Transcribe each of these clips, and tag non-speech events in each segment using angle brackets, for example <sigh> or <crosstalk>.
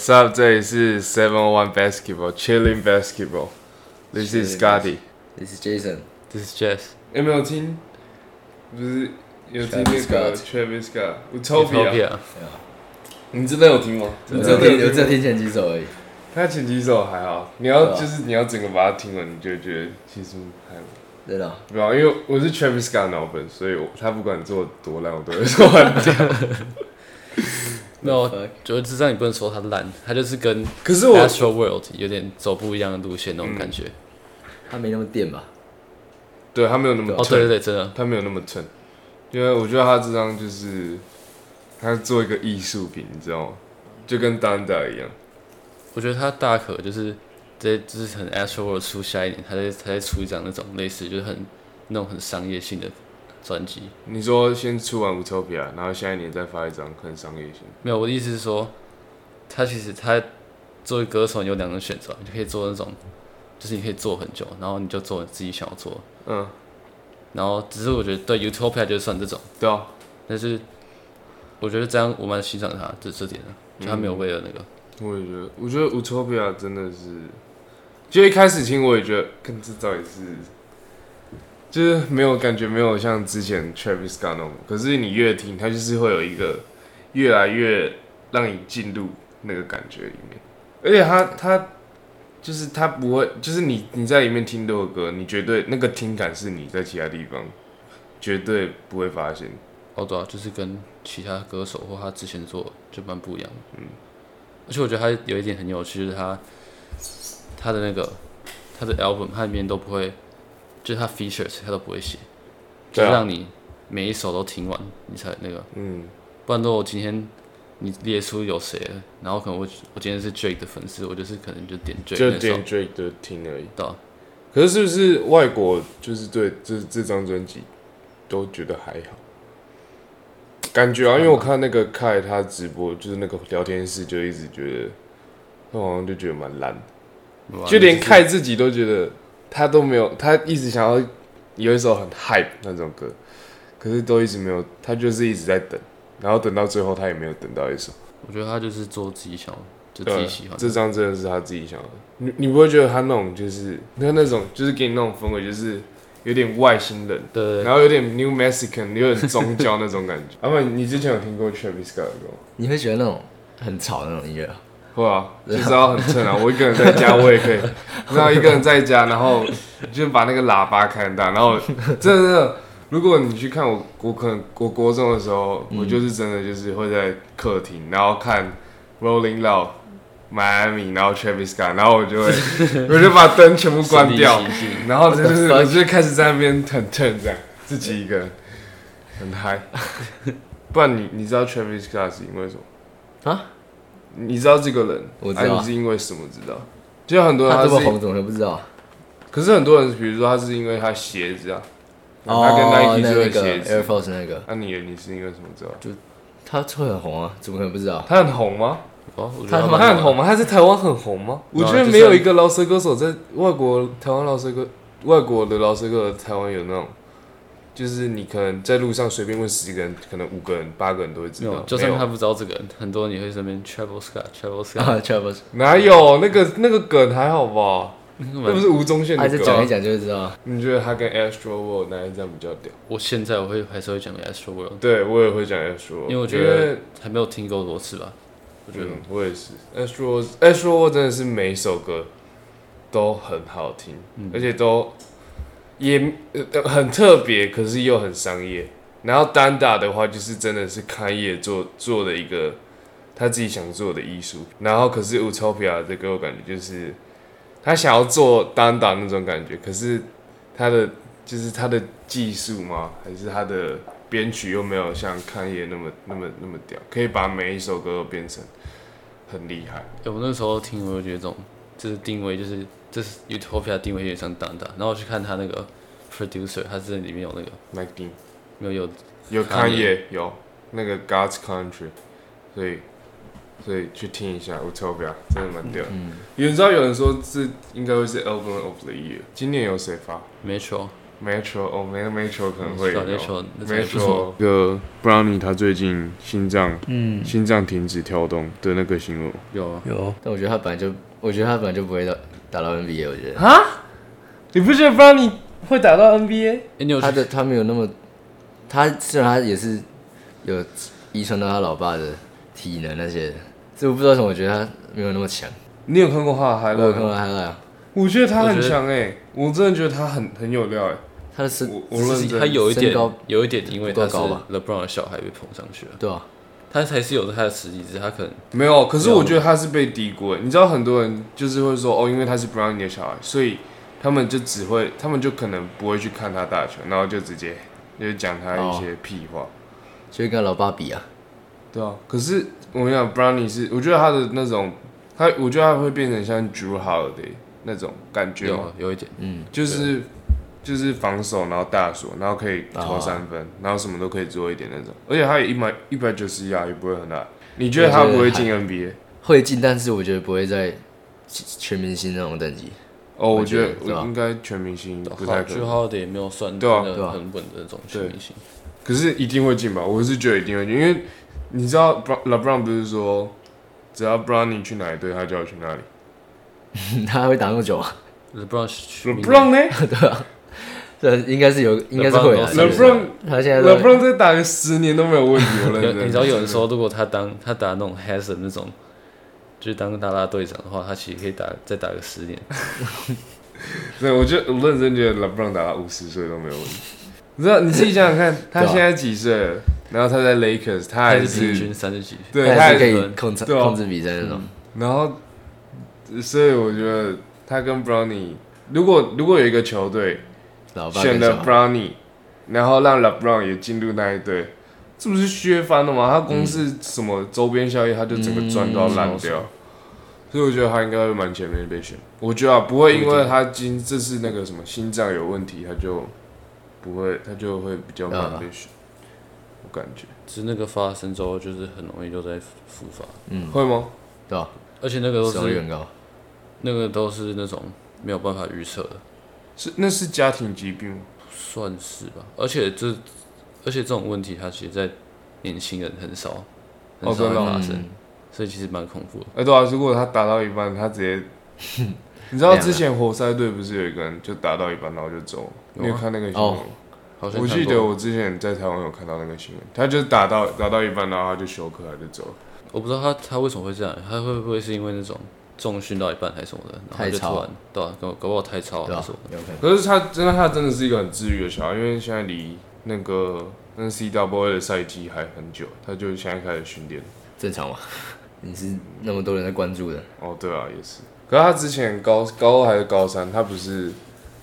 What's up？这里是 Seven One Basketball Chilling Basketball。This is Scotty。 This is Jason。 This is Jess。有没有听？不是有听那 Travis 个 Scott Travis Scott Utopia？ Utopia 你真的有听吗？我只有你真的听，我只有吗听前几首而已。他前几首还好，你要对啊就是你要整个把它听完，你就会觉得其实还好。真的哦，不要，因为我是 Travis Scott 脑粉，所以我他不管做多烂，我都会说很屌。 <laughs> 没有 Fuck，觉得智障你不能说它烂，它就是跟可是我 Astro World 有点走不一样的路线那种感觉。他没那么电吧？对它没有那么哦，对对对，真的，它没有那么蹭，因为我觉得他这张就是他做一个艺术品，你知道吗？就跟 Danda 一样。我觉得他大可就是这就是很 Astro World 出下一年，他在他在出一张那种类似就是很那种很商业性的专辑。你说先出完 Utopia，然后下一年再发一张很商业性，没有，我的意思是说，他其实他作为歌手，你有两种选择，你可以做那种，就是你可以做很久，然后你就做自己想要做。的，嗯，然后只是我觉得对 Utopia 就算这种，对啊，但是我觉得这样我蛮欣赏他这这点的，就他没有为了那个，我也觉得，我觉得 Utopia 真的是，就一开始听我也觉得，跟这到底是，就是没有感觉，没有像之前 Travis Scott 那种，可是你越听，它就是会有一个越来越让你进入那个感觉里面，而且它它就是它不会，就是你你在里面听这首歌，你绝对那个听感是你在其他地方绝对不会发现，哦对啊，就是跟其他歌手或他之前做的就蛮不一样，嗯，而且我觉得他有一点很有趣，就是他他的那个他的 album 他里面都不会，就是他 features 他都不会写，就让你每一首都听完你才那个。嗯，不然如果我今天你列出有谁，然后可能我我今天是 Drake 的粉丝，我就是可能就点 Drake 就那首点 Drake 的听而已。对啊可是是不是外国就是对这这张专辑都觉得还好？感觉啊，因为我看那个凯他直播，就是那个聊天室，就一直觉得他好像就觉得蛮烂的，就连凯自己都觉得他都没有，他一直想要有一首很 hype 那种歌，可是都一直没有，他就是一直在等，然后等到最后他也没有等到一首。我觉得他就是做自己想，就自己喜欢。这张真的是他自己想的。你你不会觉得他那种就是他那种就是给你那种氛围，就是有点外星人，对对对然后有点 New Mexican，有点宗教那种感觉。<laughs> 阿不，你之前有听过 Travis Scott 的歌吗？你会觉得那种很吵的那种音乐啊？会啊，就是要很蹭啊！我一个人在家，我也可以，<laughs> 然后一个人在家，然后就把那个喇叭开很大，然后 <laughs> 真的如果你去看我，我可能我国中的时候，我就是真的就是会在客厅，然后看 Rolling Loud。Miami，然后 Travis Scott，然后我就会，<laughs> 我就把灯全部关掉然后就是？我就开始在那边很 turn 这样，自己一个人很嗨。不然你你知道 Travis Scott 是因为什么？啊？你知道这个人？我知道啊你是因为什么知道？就很多人是，他这么红，怎么会不知道？可是很多人，比如说他是因为他鞋子啊，哦，他跟 Nike 那那个 Air 子。Force 那个，那你你是因为什么知道？他会很红啊，怎么可能不知道？他很红吗？哦，我觉他很红吗？他在台湾很红吗？我觉得没有一个饶舌歌手在外国台湾饶舌歌外国的饶舌歌手台湾有那种，就是你可能在路上随便问十个人，可能五个人八个人都会知道，。就算他不知道这个人，很多人也会身边 Travel Scott，Travel Scott，啊，Travis，哪有那个那个梗还好吧？那那不是吴宗宪的歌啊。还是讲一讲就会知道。你觉得他跟 Astro World 哪一张比较屌？我现在我会还是会讲 Astro World，对我也会讲 Astro，因为我觉得还没有听够多次吧。我觉得嗯，我也是。Astro Astro World 真的是每一首歌都很好听，而且都也呃很特别，可是又很商业。然后单打的话，就是真的是开业做做的一个他自己想做的艺术。然后可是 Utopia 这给我感觉就是他想要做单打那种感觉，可是他的就是他的技术吗？还是他的编曲又没有像开业那么那么那么屌，可以把每一首歌都变成很厉害。我那时候听，我就觉得这种就是定位，就是这是 Utopia 定位有点像当当，然后我去看他那个 producer，他是里面有那个 Mike Dean 没有有有 Kanye 有那个 God's Country，所以所以去听一下 Utopia，真的蛮屌。嗯，有人知道有人说这应该会是 Album of the Year，今年有谁发？Metro。Metro 哦，没 Metro 可能会小有。Metro 那不错。Metro 那个 Brownie 他最近心脏嗯。心脏停止跳动的那个新闻，有啊，有，但我觉得他本来就，我觉得他本来就不会打打到 NBA，我觉得啊？你不觉得 Brownie 会打到 NBA？哎，你有他的他没有那么，他虽然他也是有遗传到他老爸的体能那些的，所以我不知道为什么，我觉得他没有那么强。你有看过他的海我有看吗？过他啊，我觉得他很强哎，我真的觉得他很很有料哎。他的身我我认他有一点高有一点，因为他是不够高吧 LeBron 的小孩被捧上去了，对啊，他才是有他的实力，只是他可能没有，可是我觉得他是被低估的。你知道很多人就是会说哦，因为他是 Brownie 的小孩，所以他们就只会，他们就可能不会去看他打球，然后就直接就讲他一些屁话。就会跟老爸比啊，对啊，可是我跟你讲，Brownie 是，我觉得他的那种，他我觉得他会变成像 Drew Holiday 那种感觉，有有一点，嗯，就是就是防守，然后大锁，然后可以投啊三分，然后什么都可以做一点那种，而且他也一百一百九十一啊也不会很大。你觉得他不会进 NBA？会进，但是我觉得不会在全明星那种等级。哦，我我觉得应该全明星不太，可能，就好的也没有算对啊对啊很稳的那种全明星，可是一定会进吧？我是觉得一定会进，因为你知道 Bro- LeBron 不是说只要 Brownie 去哪一队，他就要去哪里 <laughs> 他会打那么久啊？LeBron 去？LeBron 呢 <laughs> 这应该是有，应该是会啊。LeBron 他现在都 LeBron 再打个十年都没有问题，我认 <laughs> 有真。你知道有人说，如果他当他打那种 Hasan 那种，就是当啦啦队长的话，他其实可以打再打个十年。<laughs> 对，我觉得我认真觉得 LeBron 打到五十岁都没有问题。你知道你自己想想看，他现在几岁了？然后他在 Lakers，他还还是平均三十几，对，他还是可以控制控制比赛那种。然后，所以我觉得他跟 Brownie，如果如果有一个球队选了 Brownie，然后让 LeBron 也进入那一队，这不是削翻了吗？他公司什么周边效益，他就整个赚到烂掉。所以我觉得他应该会蛮前面被选。我觉得、啊、不会因为他今这次那个什么心脏有问题，他就不会，他就会比较慢被选。我感觉只是那个发生之后，就是很容易就在复发，嗯会吗？对吧？而且那个都是。那个都是那种没有办法预测的，是那是家庭疾病吗？算是吧。而且这而且这种问题，它其实在年轻人很少很少发生，嗯所以其实蛮恐怖的。哎、对啊，如果他打到一半，他直接，<laughs> 你知道之前活塞队不是有一个人就打到一半然后就走吗？有啊你有看那个新闻吗？好像我看过记得我之前在台湾有看到那个新闻，他就打到打到一半，然后他就休克他就走了。我不知道他他为什么会这样，他会不会是因为那种重训到一半还是什么的，然后就突然对啊，搞搞不好太超对吧还是什么？？可是他真的他真的是一个很治愈的小孩，因为现在离那个那 C W A 的赛季还很久，他就现在开始训练。正常吗？<laughs> 你是那么多人在关注的，哦，对啊，也是。可是他之前高高二还是高三，他不是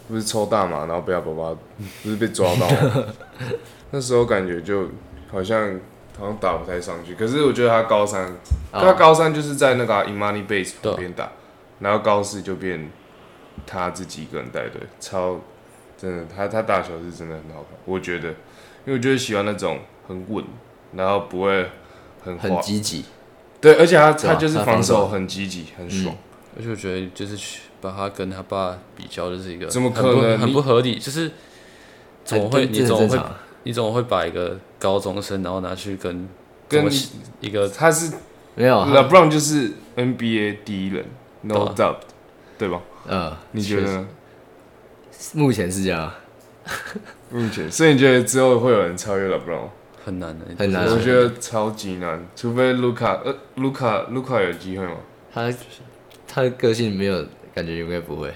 不是抽大麻，然后被他爸爸不是被抓到吗？<laughs> 那时候感觉就好像好像打不太上去。可是我觉得他高三，啊他高三就是在那个 Imani Base 对啊旁边打，然后高四就变他自己一个人带队，超真的，他他打球是真的很好看，我觉得，因为我就是喜欢那种很稳，然后不会很很滑，积极。对，而且他对啊他就是防他防守守很积极，很爽。而且我觉得就是去把他跟他爸比较，就是一个怎么可很不能很不合理？就是怎么会你怎么会常啊你怎么会把一个高中生然后拿去跟跟一个他是没有啊？LeBron 就是 NBA 第一人，no doubt，对吧？嗯，你觉得？目前是这样啊，目前，所以你觉得之后会有人超越 LeBron？吗很难的，很难啊我觉得超级难，除非卢卡，呃，卢卡，卢卡有机会吗？他他的个性没有感觉应该不会。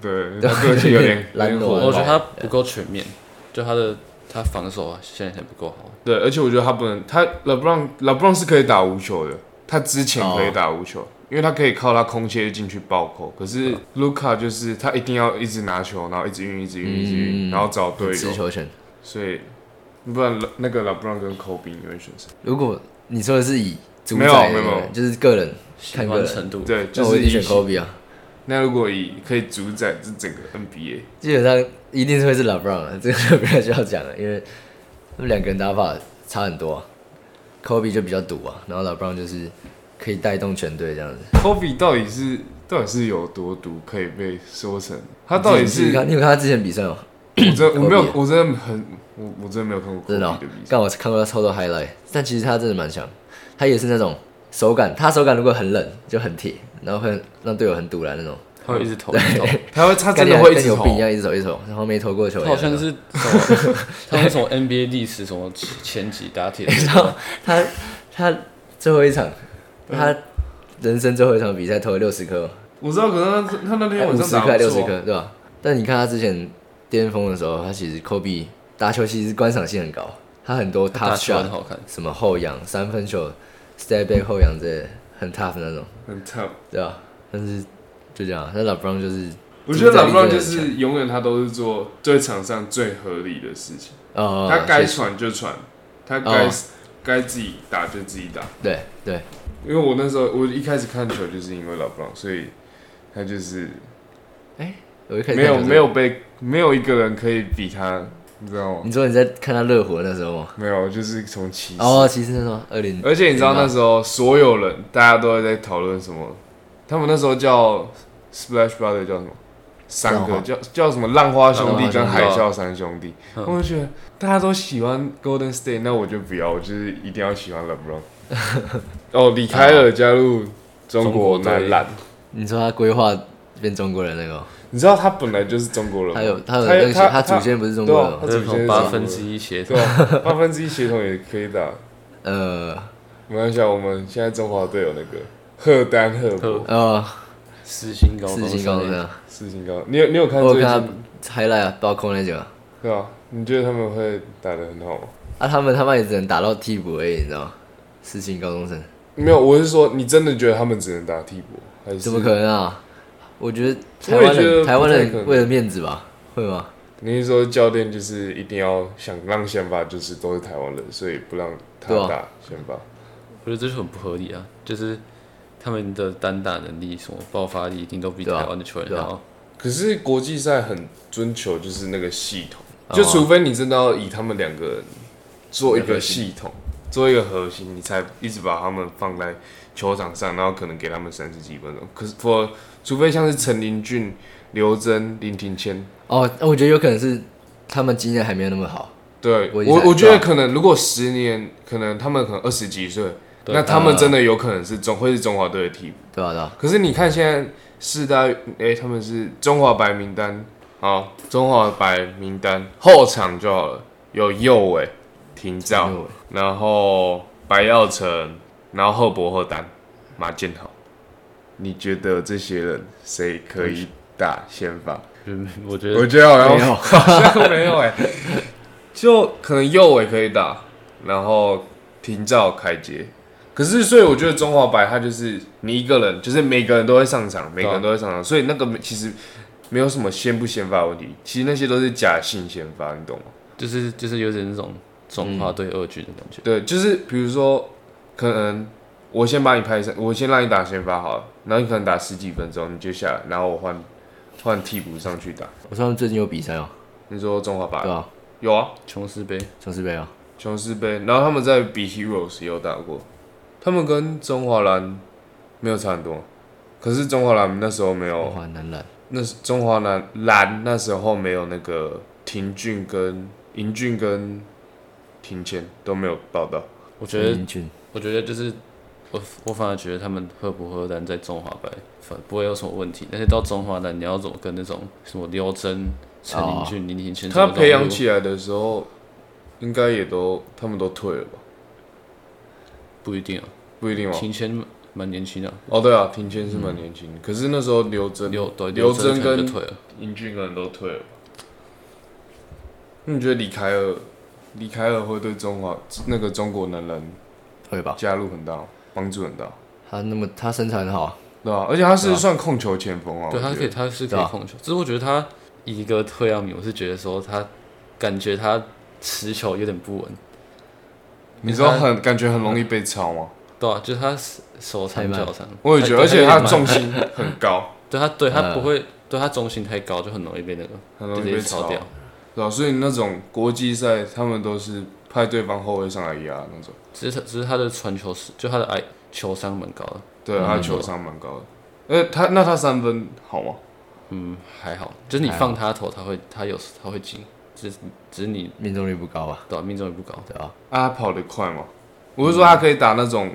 对，他个性有点 <laughs> 懒惰我觉得他。不够全面，就他的他防守啊，现在还不够好。对，而且我觉得他不能，他 LeBron LeBron 是可以打无球的，他之前可以打无球，因为他可以靠他空切进去暴扣。可是卢卡就是他一定要一直拿球，然后一直运，一直运，一直运，嗯然后找队友。持球权。所以，不然那个 LeBron 跟 Kobe 你会选谁？如果你说的是以主没有宰没有没有就是个人看个人，程度，对，就那我一定选 Kobe 啊。那如果以可以主宰这整个 NBA，基本上一定是会是 LeBron 了，<laughs> 这个就不太需要讲了，因为他们两个人打法差很多、啊。Kobe 就比较赌啊，然后 LeBron 就是可以带动全队这样子。Kobe 到底是到底是有多毒，可以被说成他到底是你有看他之前比赛吗？我真我没有我真的很我我真的没有看过真的、Kobe 哦的比，赛。刚我看过他超多 highlight，但其实他真的蛮强，他也是那种手感，他手感如果很冷就很铁，然后会让队友很堵拦那种，他会一直投。<laughs> 他会他跟真的会一直有病一，样一直投一直投，然后没投过球。他好像是什么，他是从 NBA 历史什么前几打铁，<laughs> 然后他他最后一场，他人生最后一场比赛投了六十颗，我知道，可能他他那天晚五十颗六十颗，对吧？但你看他之前巅峰的时候，他其实 Kobe 打球其实观赏性很高，他很多打 tough 球 shot，好看。什么后仰、三分球、step back 后仰这些很 tough 的那种，很 tough。对吧？但是就这样，那 LeBron 就是我觉得老布朗就是永远他都是做对场上最合理的事情，他该是传就传，他该哦该自己打就自己打。对对，因为我那时候我一开始看球就是因为老布朗，所以他就是我一开始没有没有被没有一个人可以比他，你知道吗？你说你在看他热火那时候吗？没有，就是从骑士。哦，骑士那时候二零，而且你知道那时候所有人大家都在讨论什么？他们那时候叫 Splash Brother 叫什么？三个叫叫什么浪花兄弟跟海啸三兄弟，嗯我就觉得大家都喜欢 Golden State，那我就不要，我就是一定要喜欢 LeBron。<laughs> 哦，李凯尔加入中国男篮，你说他规划变中国人那个哦，你知道他本来就是中国人吗？他有他有他那个他他祖先不是中国人他祖先八分之一协同对，啊，八分之一血统也可以打。<laughs> 呃没关系，啊，我们现在中华队有那个赫丹赫赫博呃，四星高中四星高中生生，四星高，你有你有看最我看近他 highlight 啊，包括那个对啊？你觉得他们会打的很好吗？啊，他们他妈也只能打到替补而已，你知道吗？四星高中生没有，我是说，你真的觉得他们只能打替补，还是怎么可？能啊？我觉得台湾人台湾人为了面子吧，会吗？你是说教练就是一定要想让先发就是都是台湾人，所以不让他打先发？我觉得这就很不合理啊！就是他们的单打能力、什么爆发力，一定都比台湾的球员对啊好。可是国际赛很遵求就是那个系统，哦就除非你真的要以他们两个人做一个系统，做一个核心，你才一直把他们放在球场上，然后可能给他们三十几分钟。可是，for 除非像是陈林俊、刘真、林庭谦，哦，那我觉得有可能是他们经验还没有那么好，对我我觉得可能如果十年，可能他们可能二十几岁，那他们真的有可能是中会是中华队的替补。对啊？对啊？可是你看现在四大，哎、他们是中华白名单，好，中华白名单后场就好了，有右伟、廷照，然后白耀成，然后赫伯赫丹、马建豪，你觉得这些人谁可以打先发？嗯，我觉得我得觉得好像没有好像没有哎、就可能右尾可以打，然后廷照、凯杰。可是，所以我觉得中华白他就是你一个人，就是每个人都会上场，每个人都会上场，所以那个其实没有什么先不先发问题，其实那些都是假性先发，你懂吗？就是就是有点那种中华队二军的感觉。对，就是比如说，可能我先把你拍上，我先让你打先发好了，然后你可能打十几分钟，你就下来，然后我换换替补上去打。我说他们最近有比赛哦，你说中华白对啊？有啊，琼斯杯。琼斯杯啊，琼斯杯，然后他们在比 Heroes 也有打过，他们跟中华蓝没有差很多，可是中华蓝那时候没中有，华男篮。那是中华蓝蓝那时候没有那个廷俊跟银俊跟庭谦都没有报道，我觉得林俊。我觉得就是我我反而觉得他们喝不喝单在中华白反不会有什么问题，但是到中华单你要怎么跟那种什么刘真、陈林俊、林庭谦，他培养起来的时候，应该也都他们都退了吧？不一定啊，不一定哦。庭谦蛮年轻的啊，哦，对啊，庭谦是蛮年轻的，可是那时候刘真、刘对刘真真跟可能就退了，尹俊可能都退了吧。那你觉得李凯尔，李凯尔会对中华那个中国男人会吧？加入很大，帮助很大，他那么他身材很好，对吧、而且他是算控球前锋啊，对他可以他是可以控球，只是我觉得他以一个退役迷，我是觉得说他感觉他持球有点不稳，你知道很感觉很容易被抄吗？对啊，就是他手长脚长，我也觉得，而且他重心很高，<laughs> 对他对他呃不会对他重心太高，就很容易被那个很容易被抄，接抄掉。对啊、所以那种国际赛，他们都是派对方后卫上来压那种。只是他只是他的传球是就他的哎球商蛮高的，对，嗯他球商蛮高的。呃，他那他三分好吗？嗯，还好，就是你放他投，他会他有他会进，只是只是你命中率不高啊，对啊、命中率不高。对啊？啊，他跑得快吗？我是说他可以打那种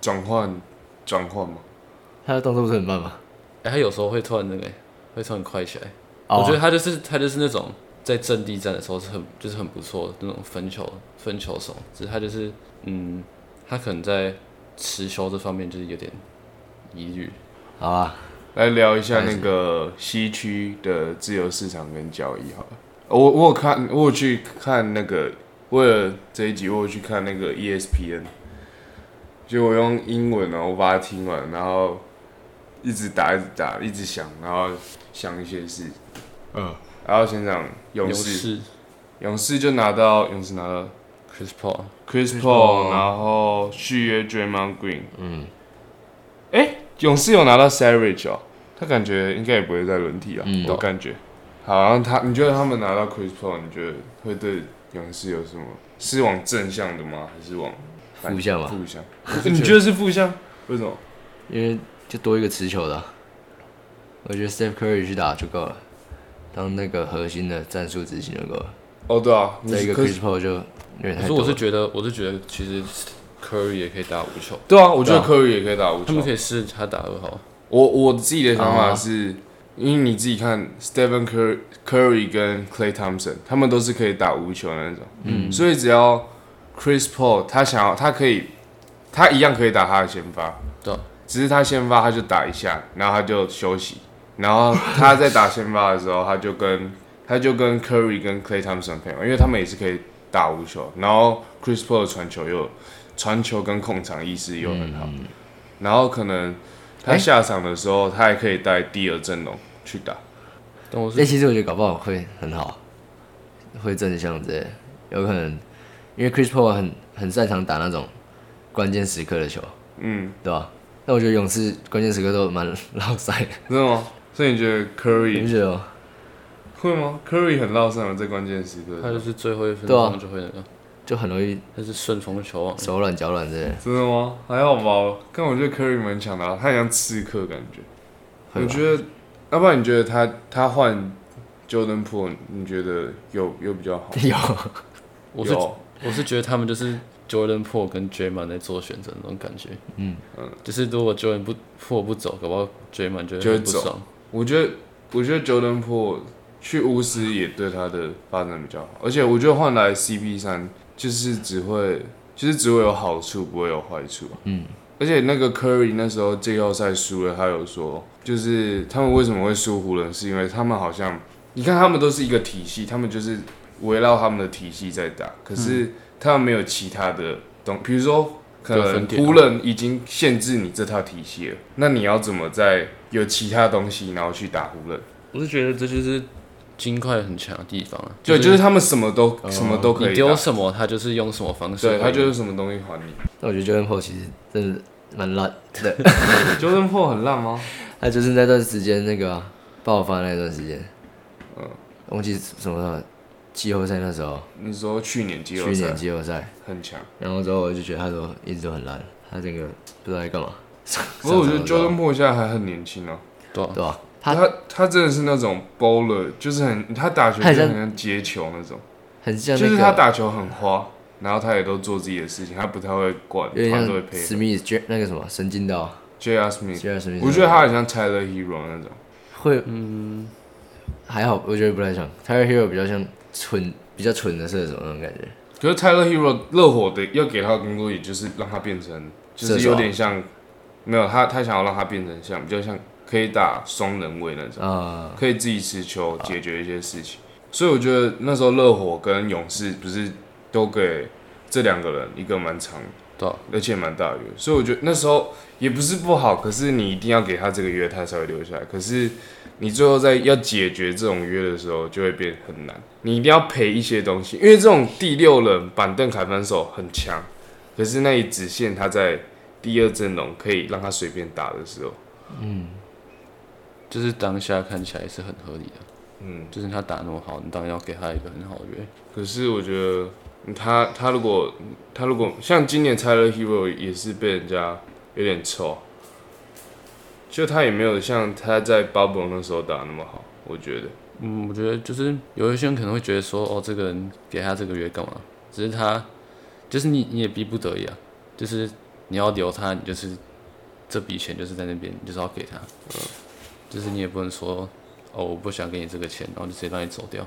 转换转换吗？他的动作不是很慢吗？哎、他有时候会突然那个、会突然快起来。哦我觉得他就是他就是那种在阵地战的时候是很就是很不错的那种分球分球手，只是他就是嗯，他可能在持球这方面就是有点疑虑。好啊，来聊一下那个西区的自由市场跟交易好了。我我有看，我有去看那个，为了这一集，我有去看那个 E ESPN，就我用英文啊，我把它听完，然后一直打，一直打，一直想，然后想一些事。嗯，然后先讲勇勇士，勇士就拿到勇士拿到 Chris Paul，Chris Paul Paul，然后续约 Draymond Green。嗯，哎、勇士有拿到 Savage 哦，他感觉应该也不会再轮替啊，嗯我感觉。好，然后他，你觉得他们拿到 Chris Paul，你觉得会对勇士有什么？是往正向的吗？还是往反负向吧负向？<laughs> 你觉得是负向？为什么？因为就多一个持球的啊、我觉得 Steph Curry 去打就够了，当那个核心的战术执行就够了。哦，对啊，再一个 Chris 是 Paul 就有点太多了。可是我是觉得我是觉得其实 Curry 也可以打无球，对啊，我觉得 Curry 也可以打无球他们可。以试他打二号。我我自己的想法啊是，因为你自己看 Stephen Curry Curry 跟 Clay Thompson，他们都是可以打无球的那种，嗯所以只要 Chris Paul 他想要，他可以，他一样可以打他的先发，对啊只是他先发他就打一下，然后他就休息，然后他在打先发的时候，他就跟他就跟 Curry 跟 Clay Thompson 配合，因为他们也是可以打无球，然后 Chris Paul 的传球又传球跟控场意识又很好，然后可能他哎下场的时候，他还可以带第二阵容去打。哎、但我是其实我觉得搞不好会很好，会正向之类，有可能，因为 Chris Paul 很很擅长打那种关键时刻的球，嗯，对吧？那我觉得勇士关键时刻都蛮 <laughs> 老塞的，真的吗？所以你觉得 Curry 觉得？会吗？Curry 很绕上了，在关键时刻。他就是最后一分对啊钟就会那个，就很容易他是顺风球啊。手软脚软之类的。真的吗？还好吧。但我觉得 Curry 蛮强的啊、他很像刺客感觉。我觉得，要不然你觉得他他换 Jordan Po，你觉得有有比较好？<laughs> 有，我是我是觉得他们就是 Jordan Po 跟 Draymond 在做选择那种感觉。嗯嗯就是如果 Jordan 不 Po 不走，搞不好 Draymond 就就会很不爽。我觉得，我觉得 Jordan Po 去巫师也对他的发展比较好，而且我觉得换来 CP 三就是只会，就是只会有好处，不会有坏处。嗯，而且那个 Curry 那时候季后赛输了，他有说，就是他们为什么会输湖人，是因为他们好像，你看他们都是一个体系，他们就是围绕他们的体系在打，可是他们没有其他的东，比如说可能湖人已经限制你这套体系了，那你要怎么在有其他东西，然后去打湖人？我是觉得这就是金块很强的地方啊。对，就是他们什么都、什么都可你以打，丢什么，他就是用什么方式。对他就是什么东西还你。那我觉得 Jordan Po 其实真的蛮烂的，<laughs> Jordan Po 很烂吗？他就是那段时间那个啊、爆发那段时间，嗯，忘记什么时候，季后赛那时候，你说去年季后赛去年季后赛，很强，然后之后我就觉得他都一直都很烂，他这个不知道在干嘛。<laughs> 不过我觉得 Jordan Po 现在还很年轻啊。对啊对吧？他他他真的是那种 bowler，就是很他打球就他很像接球那种，很像那就是他，打球很花，然后他也都做自己的事情，他不太会管，他都会配合。像史密斯那个什么神经刀 J.R. Smith，J.R. Smith，，我觉得他很像 Tyler Hero 那种，会，嗯，还好，我觉得不太像。Tyler Hero 比较像蠢，比较蠢的射手那种感觉。可是 Tyler Hero 热火的要给他的工作，也就是让他变成，就是有点像，没有他他想要让他变成像比较像可以打双人位那种。啊，可以自己持球解决一些事情。所以我觉得那时候热火跟勇士不是都给这两个人一个蛮长，对啊而且蛮大的约，所以我觉得那时候也不是不好，可是你一定要给他这个约，他才会留下来。可是你最后在要解决这种约的时候，就会变很难。你一定要赔一些东西，因为这种第六人板凳砍分手很强，可是那一直线他在第二阵容可以让他随便打的时候。嗯就是当下看起来是很合理的。嗯，就是他打那么好，你当然要给他一个很好的约。可是我觉得他他如果他如果像今年 Tyler Hero 也是被人家有点臭，就他也没有像他在 Bubble 那时候打那么好，我觉得。嗯，我觉得就是有一些人可能会觉得说，哦，这个人给他这个月干嘛？只是他，就是你你也逼不得已啊，就是你要留他，你就是这笔钱就是在那边，你就是要给他，嗯，就是你也不能说，哦，我不想给你这个钱，然后就直接让你走掉。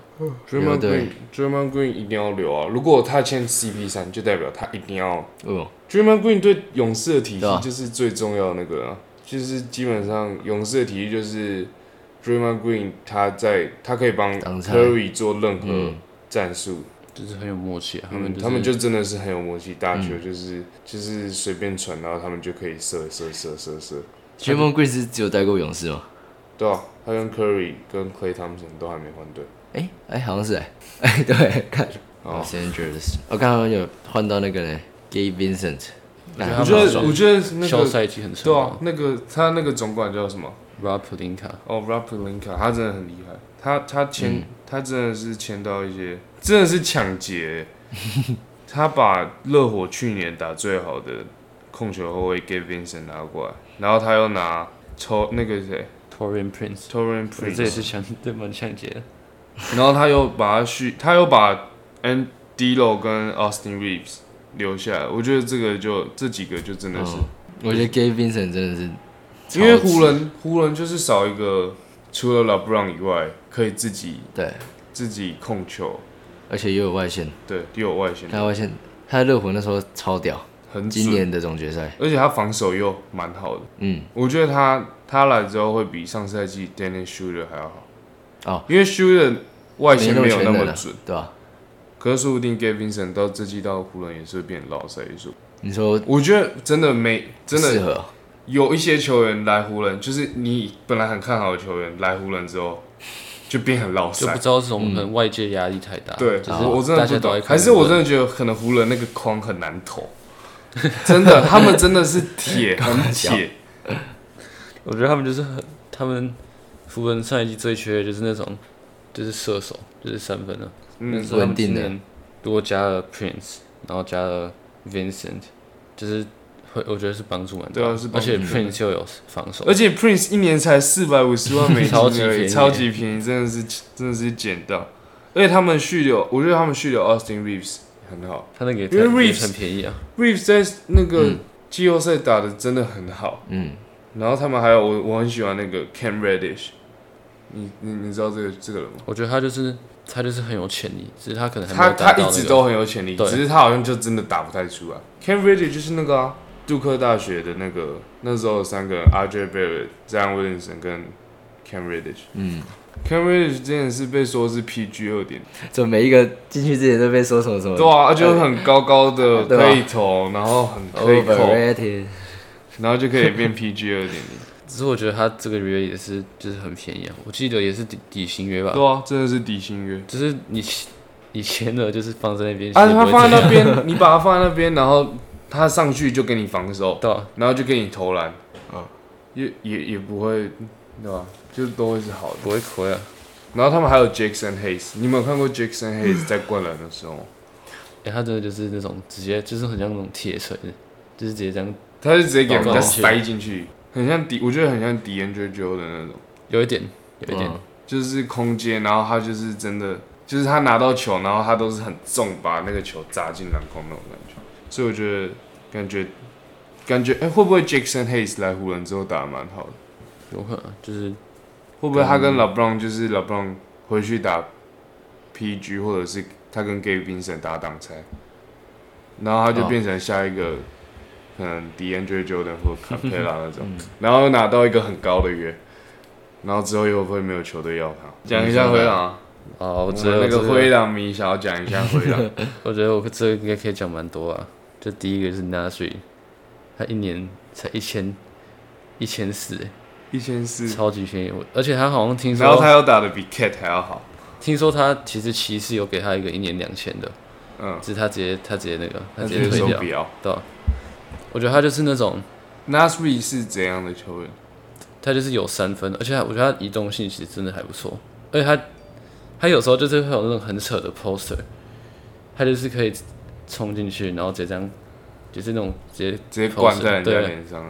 Draymond 对 Green，Draymond Green 一定要留啊！如果他签 CP 三，就代表他一定要。嗯，Draymond Green 对勇士的体系就是最重要的那个啊，就是基本上勇士的体系就是 Draymond Green 他在他可以帮 Curry 做任何嗯战术，就是很有默契啊，他们、嗯，就是、他们就真的是很有默契，打球就是、就是随便传，然后他们就可以射射射射射 a m o n Green 是只有带过勇士吗？对啊，他跟 Curry 跟 Clay Thompson 都还没换队。哎、哎、好像是哎、<laughs> 哎、对，看。哦。Los Angeles，我刚刚有换到那个呢，Gabe Vincent，我觉得哎我觉得那休个赛季很成对啊，，那个他那个总管叫什么？Rob Pelinka 哦 r a p p l i n k a 他真的很厉害，他他签、嗯。他真的是签到一些真的是抢劫，<laughs> 他把热火去年打最好的控球后卫 Gabe Vincent 拿过来，然后他又拿抽那个谁？Torian Prince，Torian 这也 Prince，这也是抢，对蛮抢劫的。然后他又把他续，他又把 N D l o 跟 Austin Reeves 留下来，我觉得这个就这几个就真的是。嗯。我觉得 Gabe Vincent 真的是，因为湖人湖人就是少一个除了 LeBron 以外可以自己对，自己控球，而且又有外线，对，又有外线，他外线，他在热火那时候超屌，很准，今年的总决赛，而且他防守又蛮好的。嗯，我觉得他他来之后会比上赛季 Dennis Shooter 还要好。哦，因为 Shooter 外线没有那么准，对吧？可是说不定 Gabe Vincent 到这季到湖人也是会变老赛数。你说我觉得真的没真的适合，有一些球员来湖人，就是你本来很看好的球员来湖人之后，就变很老赛就不。知道这种可能外界压力太大，对，就是我我真的不懂，大家都会看还是我真的觉得可能湖人那个框很难投，真的，<laughs> 他们真的是铁，很铁。我觉得他们就是很，他们湖人上一季最缺的就是那种，就是射手，就是三分的。嗯那时候他们稳定的今年如果加了 Prince，然后加了 Vincent，就是会，我觉得是帮助蛮大的。对啊是帮助而且 Prince 又有防守，而且 Prince 一年才四百五十万 <laughs> 美金而已，超级便宜超级便宜，真的是真的是捡到。而且他们续留，我觉得他们续留 Austin Reeves 很好他那个也因为也 Reeves- 很便宜啊。，Reeves 在那个嗯季后赛打的真的很好。嗯，然后他们还有我我很喜欢那个 Cam Reddish，你你你知道这个这个人吗？我觉得他就是他就是很有潜力，只是他可能还没他有达他一直。都很有潜力，对只是他好像就真的打不太出来。Cam Reddish 就是那个啊，杜克大学的那个那时候有三个人 RJ Barrett、Zion Williamson 跟 Cam Ridge，。嗯，，Cam Ridge 之前是被说是 PG 二点，就每一个进去之前都被说什么什么？对啊，就是很高高的 <laughs> 可以投，然后很可以扣，overrated，然后就可以变 PG 二点。零。<laughs> 只是我觉得他这个约也是就是很便宜啊，我记得也是底底薪约吧，对啊，真的是底薪约。就是你以前的就是放在那边，啊，他放在那，边，你把它放在那边，然后他上去就给你防守，对啊，然后就给你投篮，啊，也也也不会，对吧？就都会是好的。不会亏啊。然后他们还有 Jackson Hayes，你有没有看过 Jackson Hayes 在灌篮的时候？哎、他真的就是那种直接就是很像那种铁锤，就是直接这样，他就直接给人家倒进去塞进去，很像迪，我觉得很像迪恩 j o 的那种，有一点有一点，嗯就是空间，然后他就是真的，就是他拿到球，然后他都是很重，把那个球砸进篮筐那种感觉。所以我觉得感觉感觉，哎、会不会 Jackson Hayes 来湖人之后打得蛮好的？有可能就是会不会他跟 LeBron 就是 LeBron 回去打 PG，或者是他跟 Gabe Vincent 打挡拆，然后他就哦。变成下一个、可能 DeAndre Jordan 或 Capella <laughs> 那种，嗯。然后拿到一个很高的约，然后之后又会没有球队要他。讲一下灰狼啊，啊，我我只有们那个灰狼迷想要讲一下灰狼，<laughs> 我觉得我这个应该可以讲蛮多啊。就第一个是 Nasri，他一年才一千一千四，一千四，超级便宜。我而且他好像听说然后他说，又打的比 Cat 还要好，听说他其实骑士有给他一个一年两千的，嗯，只是他直接他直接那个他他直接退掉。对啊，我觉得他就是那种 Nasri 是怎样的球员？他就是有三分，而且他我觉得他移动性其实真的还不错，而且他他有时候就是会有那种很扯的 poster，他就是可以冲进去，然后直接这样，就是那种直接直接灌在人家对脸上。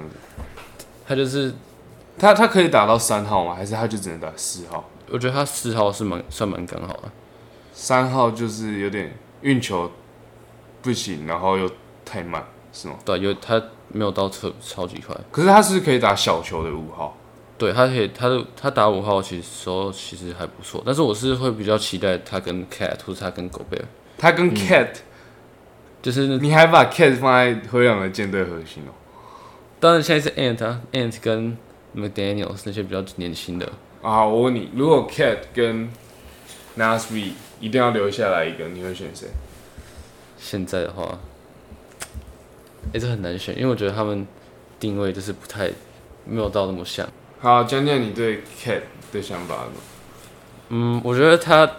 他就是他他可以打到三号吗？还是他就只能打四号？我觉得他四号是蛮算蛮刚好的，三号就是有点运球不行，然后又太慢，是吗？对，有他没有到特超级快，可是他是可以打小球的五号，对他可以他的他打五号其实时候其实还不错，但是我是会比较期待他跟 Cat 或者他跟狗贝尔，他跟 Cat，、就是你还把 Cat 放在灰狼的舰队核心哦、当然现在是 Ant 啊，Ant 跟 McDaniel's 那些比较年轻的，啊，我问你，如果 Cat 跟 Nasby 一定要留下来一个，你会选谁？现在的话，也是很难选，因为我觉得他们定位就是不太没有到那么像。好，讲讲你对 Cat 的想法吧。嗯，我觉得他，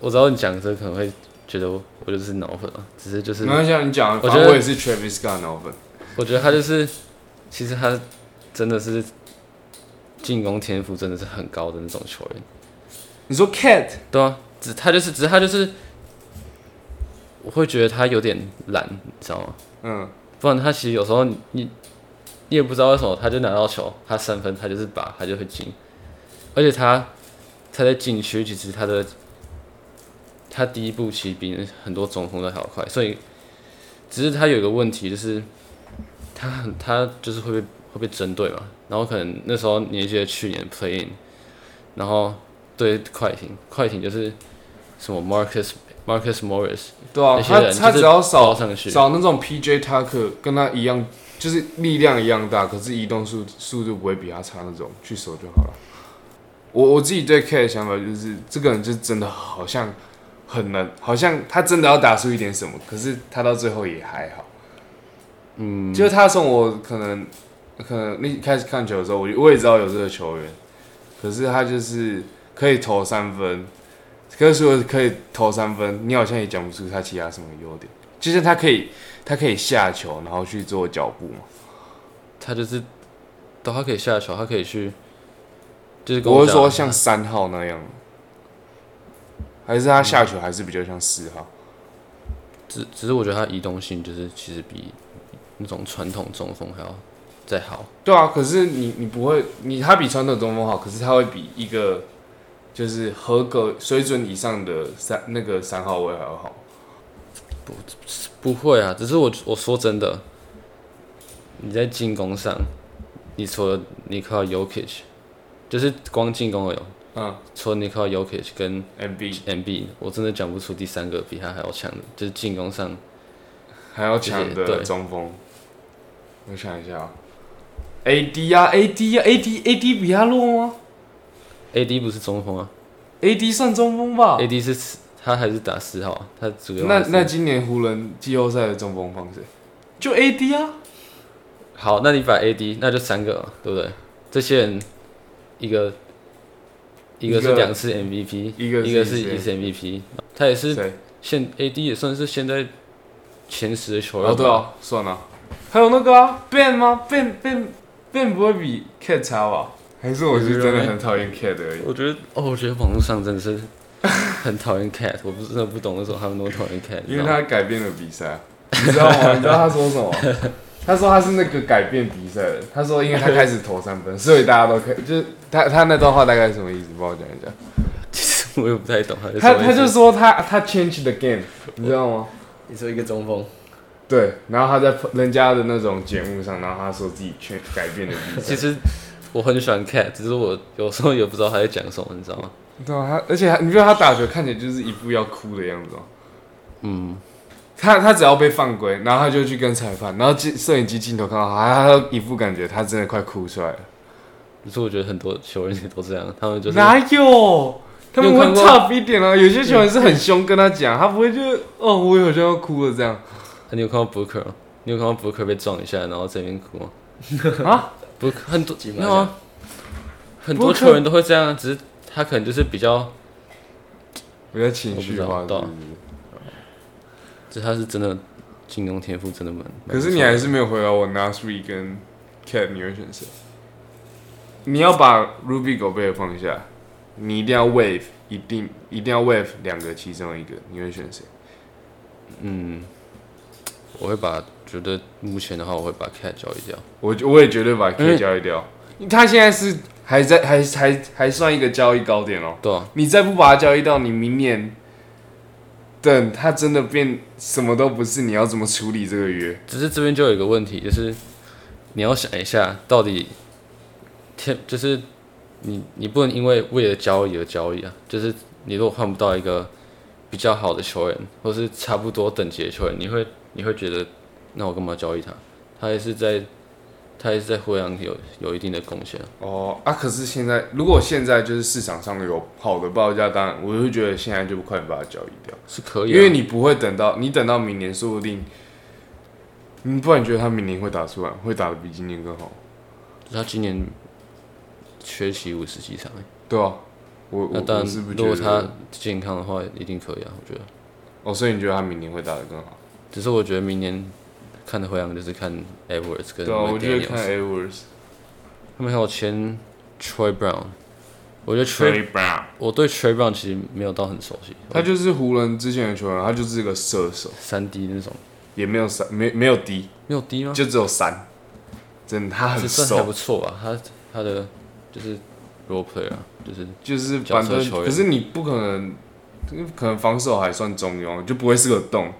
我知道你讲这可能会觉得我我就是脑粉啊，只是就是没关系啊，你讲，我觉得我也是 Travis Scott 脑粉。我觉得他就是，其实他真的是进攻天赋真的是很高的那种球员。你说 Cat，对啊，只他就是，只是他就是，我会觉得他有点懒，你知道吗？嗯，不然他其实有时候你你你也不知道为什么，他就拿到球，他三分他就是把他就会进，而且他他在禁区其实他的他第一步其实比很多总统都还要快，所以只是他有一个问题就是他很他就是会被会被针对嘛，然后可能那时候你也记得去年 playing，然后对快艇，快艇就是什么 Marcus Marcus Morris 对啊，他他只要扫上去，少那种 PJ Tucker 跟他一样，就是力量一样大，可是移动速速度不会比他差那种，去守就好了。我我自己对 K 的想法就是，这个人就真的好像很难，好像他真的要打出一点什么，可是他到最后也还好。嗯，就是他从我可能可能一开始看球的时候，我我也知道有这个球员，可是他就是可以投三分，可是说可以投三分，你好像也讲不出他其他什么优点。就是他可以他可以下球，然后去做脚步嘛。他就是，对，他可以下球，他可以去，就是跟讲我是说像三号那样，还是他下球还是比较像四号？只只是我觉得他移动性就是其实比那种传统中锋还要再好。对啊，可是你你不会，你他比传统中锋好，可是他会比一个就是合格水准以上的三那个三号位还要好。不不会啊，只是我我说真的，你在进攻上，你除了你靠 Yokich，就是光进攻而已哦，嗯除了你靠 Yokich 跟，MB MB，我真的讲不出第三个比他还要强的，就是进攻上还要强的对中锋。我想一下啊，AD 啊，AD 啊，AD AD 比他弱吗 AD 不是中锋啊？AD 算中锋吧？，AD 是他还是打四号啊，他主要那那今年湖人季后赛的中锋方谁？就 AD 啊。好，那你把 AD 那就三个嘛，对不对？这些人一个一个是两次 MVP，一个是一个是一次 MVP，他也是？现 AD 也算是现在前十的球员哦，对啊，算了。还有那个啊，Ben 吗？Ben Ben Ben 不会比 Cat 差吧？还是我是真的很讨厌 Cat 而已。我觉得哦，我觉得网络上真的是很讨厌 Cat，我不是真的不懂为什么他们那么讨厌 Cat，因为他改变了比赛，你知道吗？你知道他说什么？他说他是那个改变比赛的。他说因为他开始投三分，所以大家都可以。就是他他那段话大概是什么意思？帮我讲一讲。其实我也不太懂他在他他就说他他 change the game，你知道吗？你说一个中锋，对，然后他在人家的那种节目上，然后他说自己去改变了比赛。其实我很喜欢 Cat，只是我有时候也不知道他在讲什么，你知道吗？对啊，他而且他你觉得他打球看起来就是一副要哭的样子吗？嗯，他他只要被犯规，然后他就去跟裁判，然后镜摄影机镜头看到他，他一副感觉他真的快哭出来了。可是我觉得很多球员也都这样，他们就是哪有？他们会你有看过 tough 一点啊，有些球员是很凶跟他讲，他不会就哦，我好像要哭了这样。啊你有看到 Booker 吗？你有看到 Booker 被撞一下，然后这边哭吗？啊不，很多没有啊，很多球员都会这样，只是他可能就是比较，比较情绪化，我不知道是不是？只是他是真的进攻天赋真的蛮。可是你还是没有回答我 Nasri 跟 Cat，你会选谁？你要把 Ruby 狗贝尔放下，你一定要 wave，一定一定要 wave 两个其中一个，你会选谁？嗯，我会把觉得目前的话，我会把 Cat 交易掉。我我也绝对把因 Cat 交易掉，他现在是还在还还还算一个交易高点哦。对啊，你再不把它交易到，你明年等他真的变什么都不是，你要怎么处理这个约？只是这边就有一个问题，就是你要想一下，到底天就是你你不能因为为了交易而交易啊，就是你如果换不到一个比较好的球员，或是差不多等级的球员，你会你会觉得那我干嘛交易他？他也是在他也是在灰狼有有一定的贡献啊。哦啊，可是现在如果现在就是市场上有好的报价，当然我会觉得现在就快点把它交易掉，是可以、啊，因为你不会等到你等到明年，说不定，嗯，不然你觉得他明年会打出来，会打的比今年更好，他今年缺席五十几场欸，对啊，我我那当然是不如果他健康的话，一定可以啊，我觉得。哦，所以你觉得他明年会打得更好？只是我觉得明年看的灰狼就是看 Edwards 跟对啊，我觉得 McDaniels 看 Edwards、他们还有签 Troy Brown，我觉得 Troy Brown，我对 Troy Brown 其实没有到很熟悉，他就是湖人之前的球员，他就是一个射手，三 D 那种。也没有三，没没有 D，，没有 D 吗？就只有三，真的他很这算还，不错吧，他他的就是 role player，啊就是就是反正角色球员。可是你不可能，可能防守还算中庸，就不会是个洞，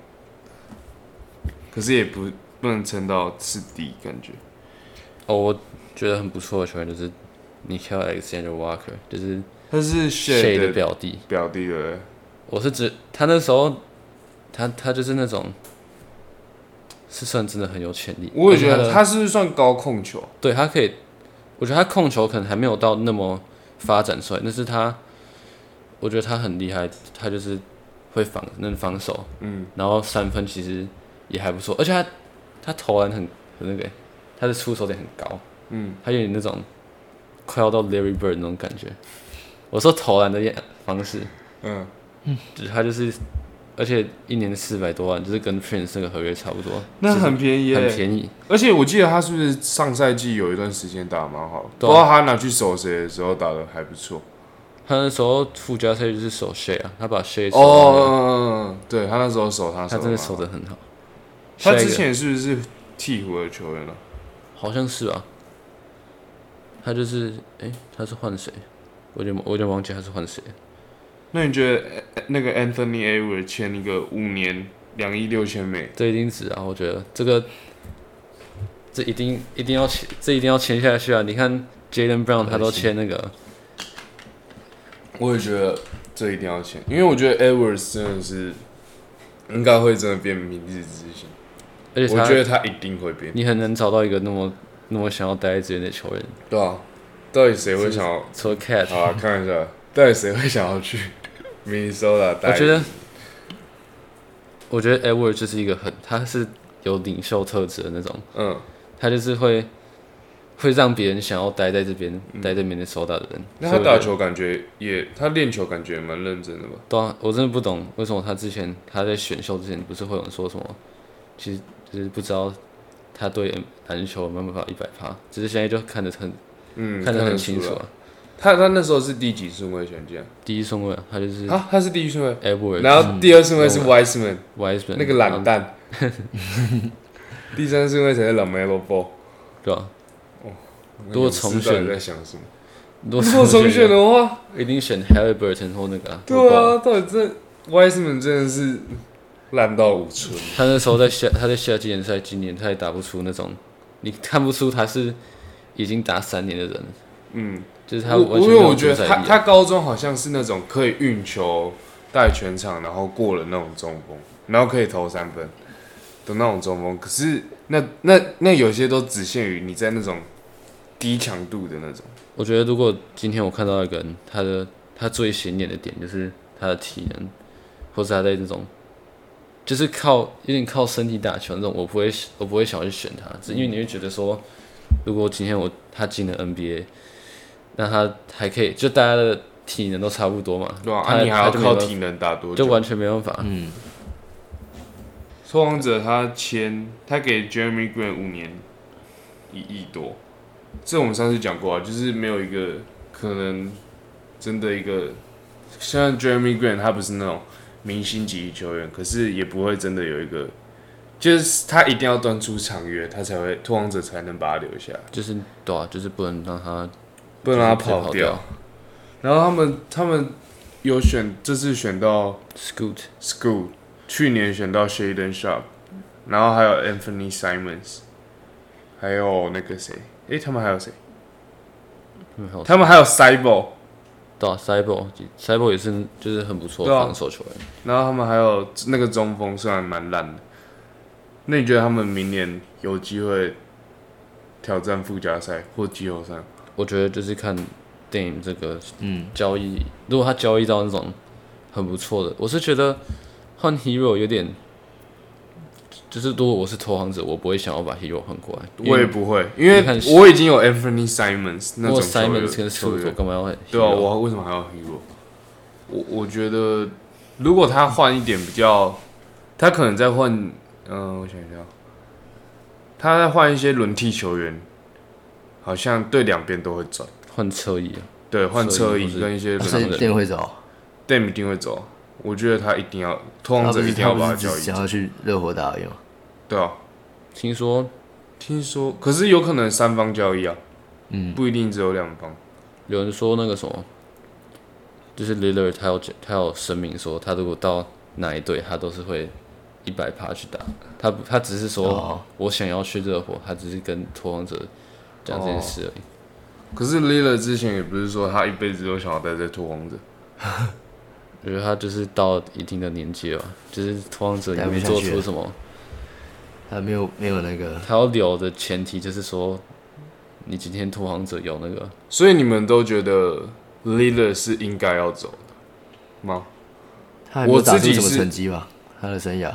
可是也不不能撑到是低感觉。哦，我觉得很不错的球员就是 Nickel Alexander Walker，就是他是 Shay 的的表弟，表弟的，我是指他那时候他他就是那种是算真的很有潜力，我也觉得他是不是算高控球？对他可以，我觉得他控球可能还没有到那么发展出来，但是他，我觉得他很厉害，他就是会防能防守，嗯，然后三分其实也还不错，而且他他投篮很很那个，他的出手点很高，嗯，他有点那种快要到 Larry Bird 那种感觉。我说投篮的方式，嗯，就是他就是，而且一年四百多万，就是跟 Prince 那个合约差不多，那是很便宜耶、很便宜。而且我记得他是不是上赛季有一段时间打得蛮好，不对啊知道他拿去守谁的时候打的还不错。他那时候附加赛就是守 Shay 啊，他把 Shay 哦，对他那时候守他，他真的守的。得很好。他之前是不是替补的球员了？好像是啊，他就是诶，他是换谁？我有点我有点忘记他是换谁。那你觉得呃那个 Anthony Edwards 签一个五年两亿六千美？这一定值啊！我觉得这个这一定一定要签，这一定要签下去啊！你看 Jalen Brown 他都签那个，我也觉得这一定要签，因为我觉得 Edwards 真的是应该会真的变明日之星。而且我觉得他一定会变。你很难找到一个那么那么想要待在这边的球员，对啊，到底谁会想要？除了 Cat，好啊，看一下，到底谁会想要去 <laughs> Minnesota 待？我觉得我觉得 Edward 就是一个很他是有领袖特质的那种，嗯，他就是会会让别人想要待在这边、待在 Minnesota 的人。嗯那所以我觉得他打球感觉也，他练球感觉也蛮认真的吧？对啊，我真的不懂为什么他之前他在选秀之前不是会有人说什么，其实就是不知道他对篮球有没有办法一百趴，只是现在就看得很嗯，看得很。清楚啊。他他那时候是第几顺位选进？第一顺位啊他就是啊，他是第一顺位然后第二顺位是嗯 Wiseman，Wiseman 那个懒蛋。第三顺位才是 Lamelo Ball。对吧、如果重选在想什么？如果如果重选的话，一定选 Halliburton 或那个、啊。对啊，到底这 Wiseman 真的是烂到五寸。他那时候在夏他在夏季联赛，今年他也打不出那种，你看不出他是已经打三年的人，嗯，就是他我因为我觉得他他高中好像是那种可以运球带全场，然后过了那种中锋，然后可以投三分的那种中锋。可是那那那有些都只限于你在那种低强度的那种。我觉得如果今天我看到一个人，他的他最显眼的点就是他的体能，或者他在那种，就是靠有点靠身体打球那种，我不会我不会想要去选他，只因为你会觉得说，如果今天我他进了 NBA，那他还可以，就大家的体能都差不多嘛，对啊，他啊你还要靠体能打多久？就完全没办法。嗯，拓荒者他签他给 Jeremy Grant 五年一亿多，这我们上次讲过啊，就是没有一个可能真的一个像 Jeremy Grant 他不是那种明星级球员，可是也不会真的有一个就是他一定要端出长约，他才会拓荒者才能把他留下。来，就是对啊，就是不能让他不能让他就是跑跑掉。然后他们他们有选，这次选到 scoot，School，去年选到 Shaden Sharp，然后还有 Anthony Simons，还有那个谁，诶，他们还有谁？他们还有 Cybo，对啊，Cyber，Cyber 也是就是很不错防守球员。然后他们还有那个中锋，虽然蛮烂的。那你觉得他们明年有机会挑战附加赛或季后赛？我觉得就是看电影这个嗯，交易，如果他交易到那种很不错的，我是觉得换 Hero 有点，就是如果我是投行者，我不会想要把 Hero 换过来。我也不会，因为我已经有 Anthony Simons 那如果种 Simons 跟球员。干嘛要？对啊，我为什么还要 Hero？我我觉得，如果他换一点比较，他可能再换，嗯、我想一下，他再换一些轮替球员，好像对两边都会转。换车椅啊，对，换车椅跟一些轮替店会走，Dam 一定会走。我觉得他一定要，拓荒者一定要把他交易。想要去热火打而已吗？对啊，听说听说，可是有可能三方交易啊，嗯，不一定只有两方。有人说那个什么，就是 Lillard 他有他有声明说，他如果到哪一队，他都是会一百趴去打。他不他只是说、哦我想要去热火，他只是跟拓荒者讲这件事而已。可是 Lillard 之前也不是说他一辈子都想要待在拓荒者。<laughs> 我觉得他就是到一定的年纪了，就是拓荒者也没做出什么。他没有没有那个，他要留的前提就是说，你今天拓荒者有那个，所以你们都觉得 Lillard 是应该要走的吗？他还没有打出什么我自己是成绩吧？他的生涯，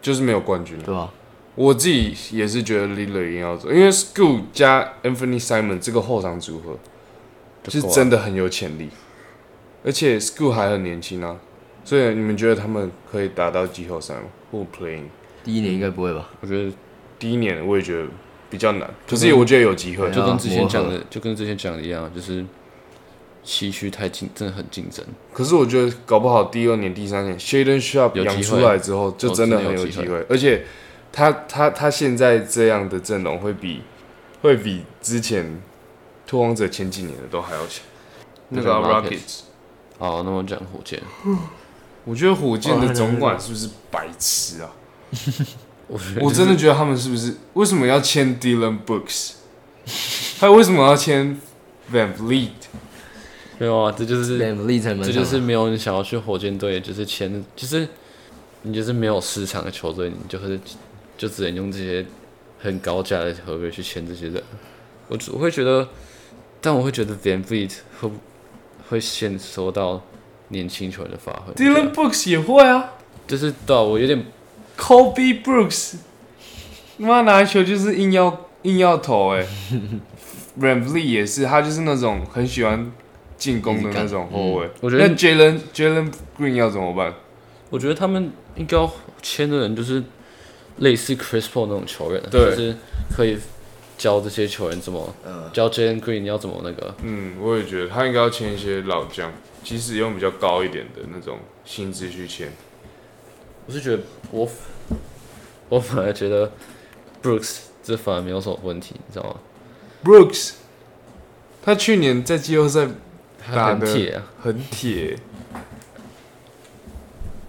就是没有冠军。对吧？我自己也是觉得 Lillard 一定要走，因为 School 加 Anthony Simon 这个后场组合是真的很有潜力，而且 School 还很年轻啊，所以你们觉得他们可以打到季后赛吗？或 Playing？第一年应该不会吧？我觉得第一年我也觉得比较难，可是我觉得有机会就跟之前讲的，就跟之前讲的一样，就是西区太竞，真的很竞争。可是我觉得搞不好第二年、第三年 Shaden Sharp 有机会养出来之后，就真的很有机会，而且他他他现在这样的阵容会比会比之前拓荒者前几年的都还要强。那个那个 Rockets，好，那我讲火箭，我觉得火箭哦的总管是不是白痴啊？<laughs> 我我真的觉得他们是不是为什么要签 Dylan Brooks？他为什么要签 Van Vliet？没有啊，这就是两力才蛮这就是没有人想要去火箭队，就是签，就是你就是没有市场的球队，你就是就只能用这些很高价的合约去签这些人。我只我会觉得，但我会觉得 Van Vliet 会不会限收到年轻球员的发挥。Dylan Brooks 也会啊就是对啊、我有点，Kobe Brooks，妈拿球就是硬要硬要投哎、<laughs> Vliet 也是，他就是那种很喜欢进攻的那种后卫。我觉得那 Jalen Jalen Green 要怎么办？我觉得他们应该要签的人就是类似 Chris Paul 那种球员，对就是可以教这些球员怎么嗯，教 Jalen Green 要怎么那个。嗯，我也觉得他应该要签一些老将，即使用比较高一点的那种薪资去签。我是觉得我我反而觉得 Brooks 这反而没有什么问题，你知道吗？Brooks，他去年在季后赛他打的很铁啊，很铁，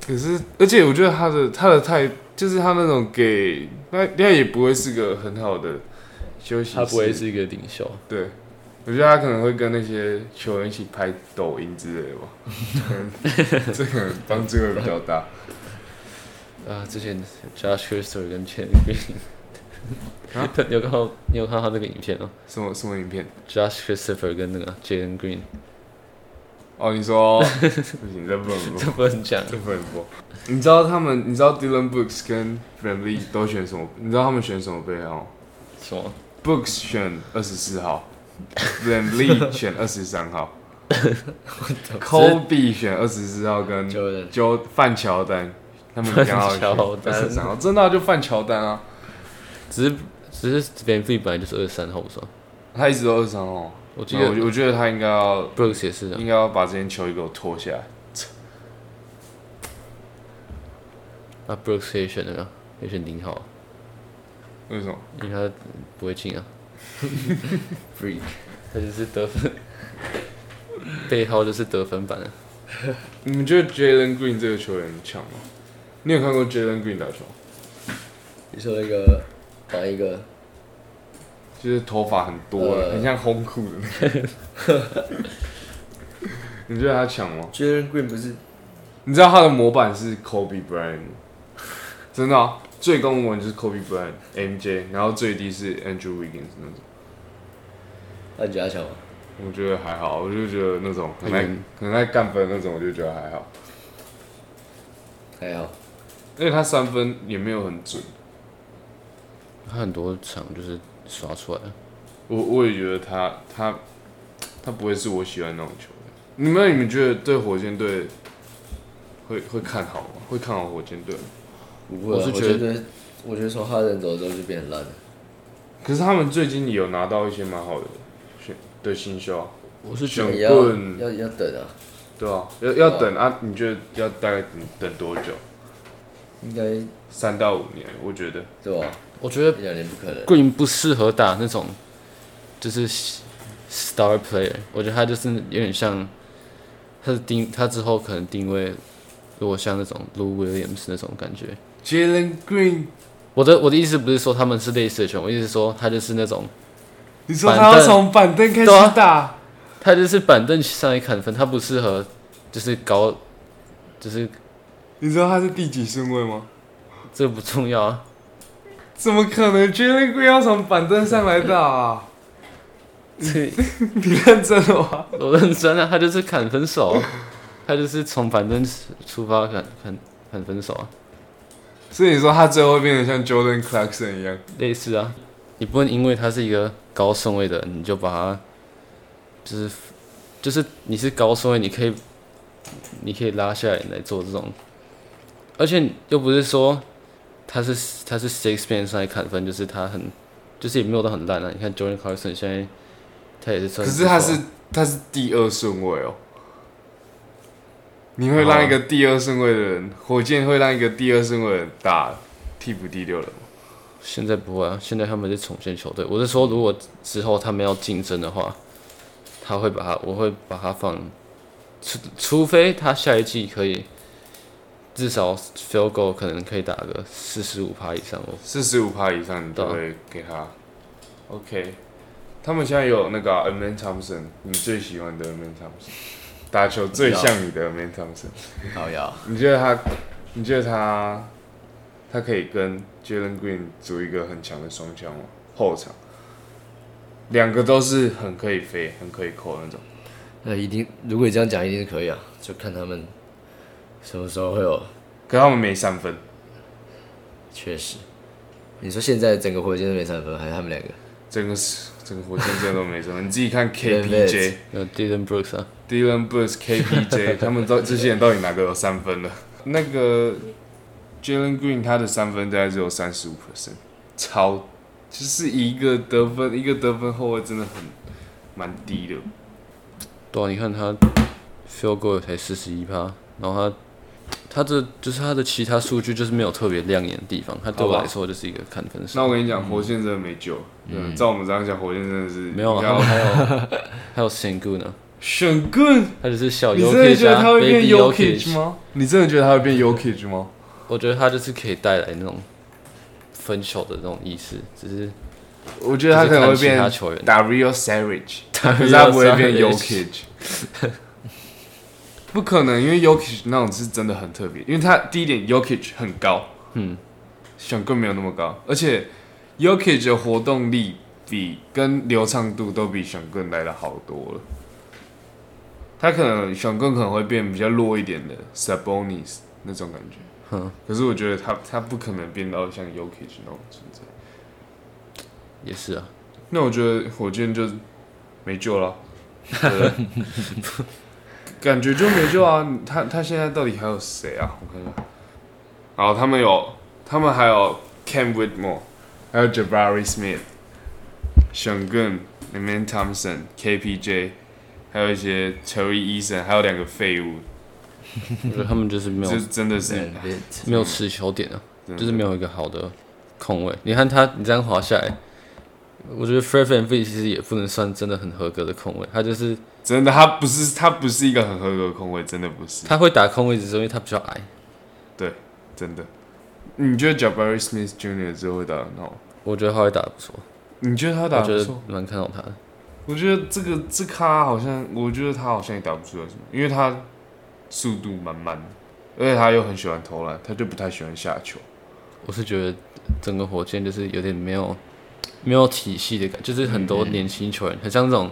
可是而且我觉得他的他的态，就是他那种给那他也不会是个很好的休息室，他不会是一个领袖。对。我觉得他可能会跟那些球员一起拍抖音之类的吧，<laughs> 这可能帮助会比较大。啊，之前 Josh Christopher 跟 Jalen Green，啊你有看到你有看到他那个影片吗什么什么影片？？Josh Christopher 跟那个 Jalen Green，哦，你说不行，这不能播 <laughs> 这，不能讲。这不能播。你知道他们，你知道 Dylan Brooks 跟 Van Lee 都选什么？你知道他们选什么背号什么？？Brooks 选二十四号，Van Lee <laughs> 选二十三号，Kobe 选二十四号跟就人就范乔丹，他们刚好二十三号，真的啊就范乔丹啊，只是只是 Van Vliet 本来就是二十三号，不是吗？他一直都二十三号。我记得我我觉得他应该要 Brooks 也是啊。应该要把这件球衣给我脱下来。那，Brooks 可以选那个会选零号，为什么？因为他不会进啊，<laughs> Free，他就是得分，背号就是得分版的。你们觉得 Jalen Green 这个球员强吗？你有看过 Jalen Green 打球？你说那个打一个就是头发很多的，呃很像红裤的那个。<laughs> 你觉得他强吗？Jalen Green 不是你知道他的模板是 Kobe Bryant，真的、啊，最高文就是 Kobe Bryant、MJ，然后最低是 Andrew Wiggins 那种。那你觉得他强吗？我觉得还好，我就觉得那种很爱嗯很爱干分那种，我就觉得还好。还好，因为他三分也没有很准，他很多场就是刷出来的，我我也觉得他他他不会是我喜欢那种球员。你们你们觉得对火箭队会会看好吗？会看好火箭队吗？不会啊，我我是觉觉得，我觉得从哈登走之后就变很烂了。可是他们最近也有拿到一些蛮好的选的新秀啊，我是觉得选也要要要等啊，对啊，要要等啊？你觉得要大概等等多久？应该三到五年，我觉得。对啊？我觉得两年不可能。Green 不适合打那种就是 star player，我觉得他就是有点像他的定，他之后可能定位如果像那种 Lou Williams 那种感觉。Jalen Green，我的我的意思不是说他们是类似的球员，我意思是说他就是那种你说他要从板凳开始打，他就是板凳上来砍分，他不适合就是搞，就是你知道他是第几顺位吗？这个不重要啊。怎么可能？Jalen Green 要从板凳上来打、啊？<laughs> 这 <laughs> 你认真的吗？我认真啊，他就是砍分手啊，他就是从板凳出发砍砍砍分手啊，所以你说他最后会变成像 Jordan Clarkson 一样？类似啊。你不能因为他是一个高顺位的，你就把他就是就是你是高顺位，你可以你可以拉下来来做这种，而且又不是说他是他是 six man 上来砍分，就是他很就是也没有到很烂啊。你看 Jordan Clarkson 现在他也是算可是他是他是第二顺位哦。你会让一个第二顺位的人，火箭会让一个第二顺位的人打替补第六人吗？现在不会啊，现在他们是重建球队。我是说，如果之后他们要竞争的话，他会把他，我会把他放，除除非他下一季可以至少 field goal 可能可以打个四十五趴以上哦。四十五趴以上，你都会给他。OK，他们现在有那个 a m a n Thompson，你最喜欢的 a m a n Thompson，打球最像你的 a m a n Thompson，好呀，你觉得他？你觉得他？他可以跟 Jalen Green 组一个很强的双枪吗？后场，两个都是很可以飞、很可以扣那种。那一定，如果你这样讲，一定是可以啊，就看他们什么时候会有。可他们没三分，确实，你说现在整个火箭都没三分，还是他们两个？整个是整个火箭队都没三分。你自己看 <laughs> KPJ、那 Dylan Brooks 啊，Dylan Brooks、KPJ，他们到这些人到底哪个有三分了？那个 Jalen Green 他的三分大概只有三十五 percent，超就是一个得分一个得分后卫真的很蛮低的。对啊，你看他 field goal 才四十一趴，然后他他的就是他的其他数据就是没有特别亮眼的地方，他对我来说就是一个看分手。那我跟你讲，火箭真的没救。嗯，照我们这样讲，火箭真的是没有啊，还有还有 Sengun 呢，选棍。他只是小你真的 Yokich 觉得他啊会变，Baby Yokich Yokich 吗？你真的觉得他会变 Yokich 吗？我觉得他就是可以带来那种分手的那种意思，只是我觉得他可能会变球员 Dario Saric，Dario 可是他不会变 Yokich。<laughs> 不可能，因为 Yokich 那种是真的很特别，因为他第一点 Yokich 很高，嗯，选棍没有那么高，而且 Yokich 的活动力比跟流畅度都比选棍来的好多了。他可能选棍可能会变比较弱一点的 Sabonis 那种感觉，哼，可是我觉得他他不可能变到像 Yokich 那种存在。也是啊，那我觉得火箭就没救了，<laughs> 感觉就没救啊！他他现在到底还有谁啊？我看看，好，他们有，他们还有 Cam Whitmore，还有 Jabari Smith、选 Gun、l e m a n Thompson、KPJ，还有一些 Terry Eason，还有两个废物，我觉得他们就是没有是真的是没有持球点啊。就是没有一个好的空位。你看他，你这样滑下来，我觉得 Van Vliet 其实也不能算真的很合格的空位，他就是真的，他不是他不是一个很合格的空位，真的不是，他会打空位，只是因为他比较矮。对真的。你觉得 Jabari Smith Jr. 之后会打得很好？我觉得他会打得不错，你觉得他打我觉得得不错？蛮看好他的。我觉得这个这咖好像，我觉得他好像也打不出来什么，因为他速度蛮慢的，而且他又很喜欢投篮，他就不太喜欢下球。我是觉得整个火箭就是有点没有没有体系的感，就是很多年轻球员，很像这种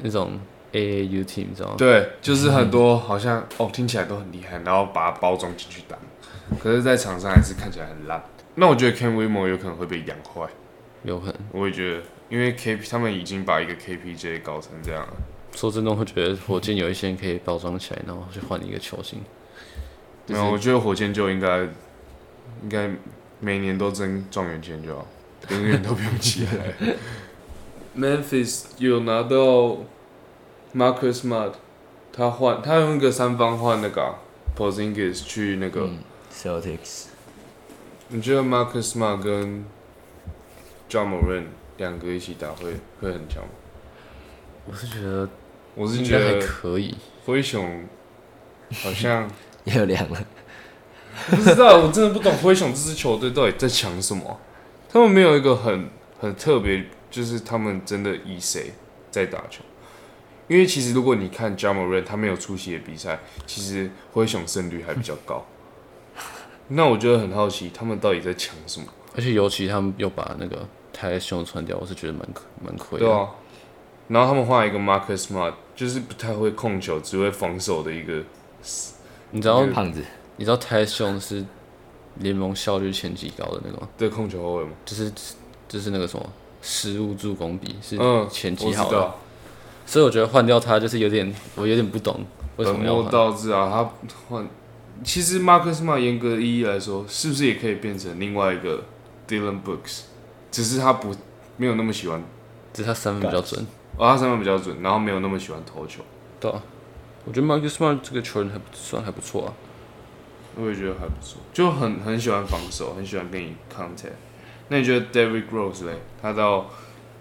那种 AAU team，你知道吗？对，就是很多好像哦听起来都很厉害，然后把它包装进去打，可是，在场上还是看起来很烂。那我觉得 Ken Wilmore 有可能会被养坏，有可能。我也觉得，因为 K P 他们已经把一个 KPJ 搞成这样了。说真的，我会觉得火箭有一些人可以包装起来，然后去换一个球星。没有，我觉得火箭就应该应该每年都争状元签就好，永远都不用起来。<laughs> Memphis 有拿到 Marcus Smart，他换他用一个三方换那个啊、Porzingis 去那个，嗯，Celtics 你觉得 Marcus Smart 跟 John Moran 两个一起打会会很强吗？我是觉得我是觉得还得可以。灰熊好像 <laughs> 也有两个，不知道，我真的不懂灰熊这支球队到底在抢什么。他们没有一个很很特别，就是他们真的以谁在打球。因为其实如果你看 j a m a r e n 他没有出席的比赛，其实灰熊胜率还比较高。<laughs> 那我觉得很好奇，他们到底在抢什么？而且尤其他们又把那个泰兄传掉，我是觉得蛮可蛮亏的。对啊，然后他们换一个 Marcus Smart，就是不太会控球，只会防守的一个。你知道胖子，你知道泰兄是联盟效率前几高的那个吗？的控球后卫吗？就是就是那个什么失误助攻比是嗯，前几好的，道，所以我觉得换掉他就是有点我有点不懂为什么要换。倒置啊！他换，其实 Marcus Smart 严格意义来说，是不是也可以变成另外一个 Dylan Brooks？只是他不没有那么喜欢，只是他三分比较准。哦，他三分比较准，然后没有那么喜欢投球。对啊，我觉得 Marcus Smart 这个球员还不算还不错啊。我也觉得还不错，就很很喜欢防守，很喜欢跟你 contact。那你觉得 David Gross 嘞？他到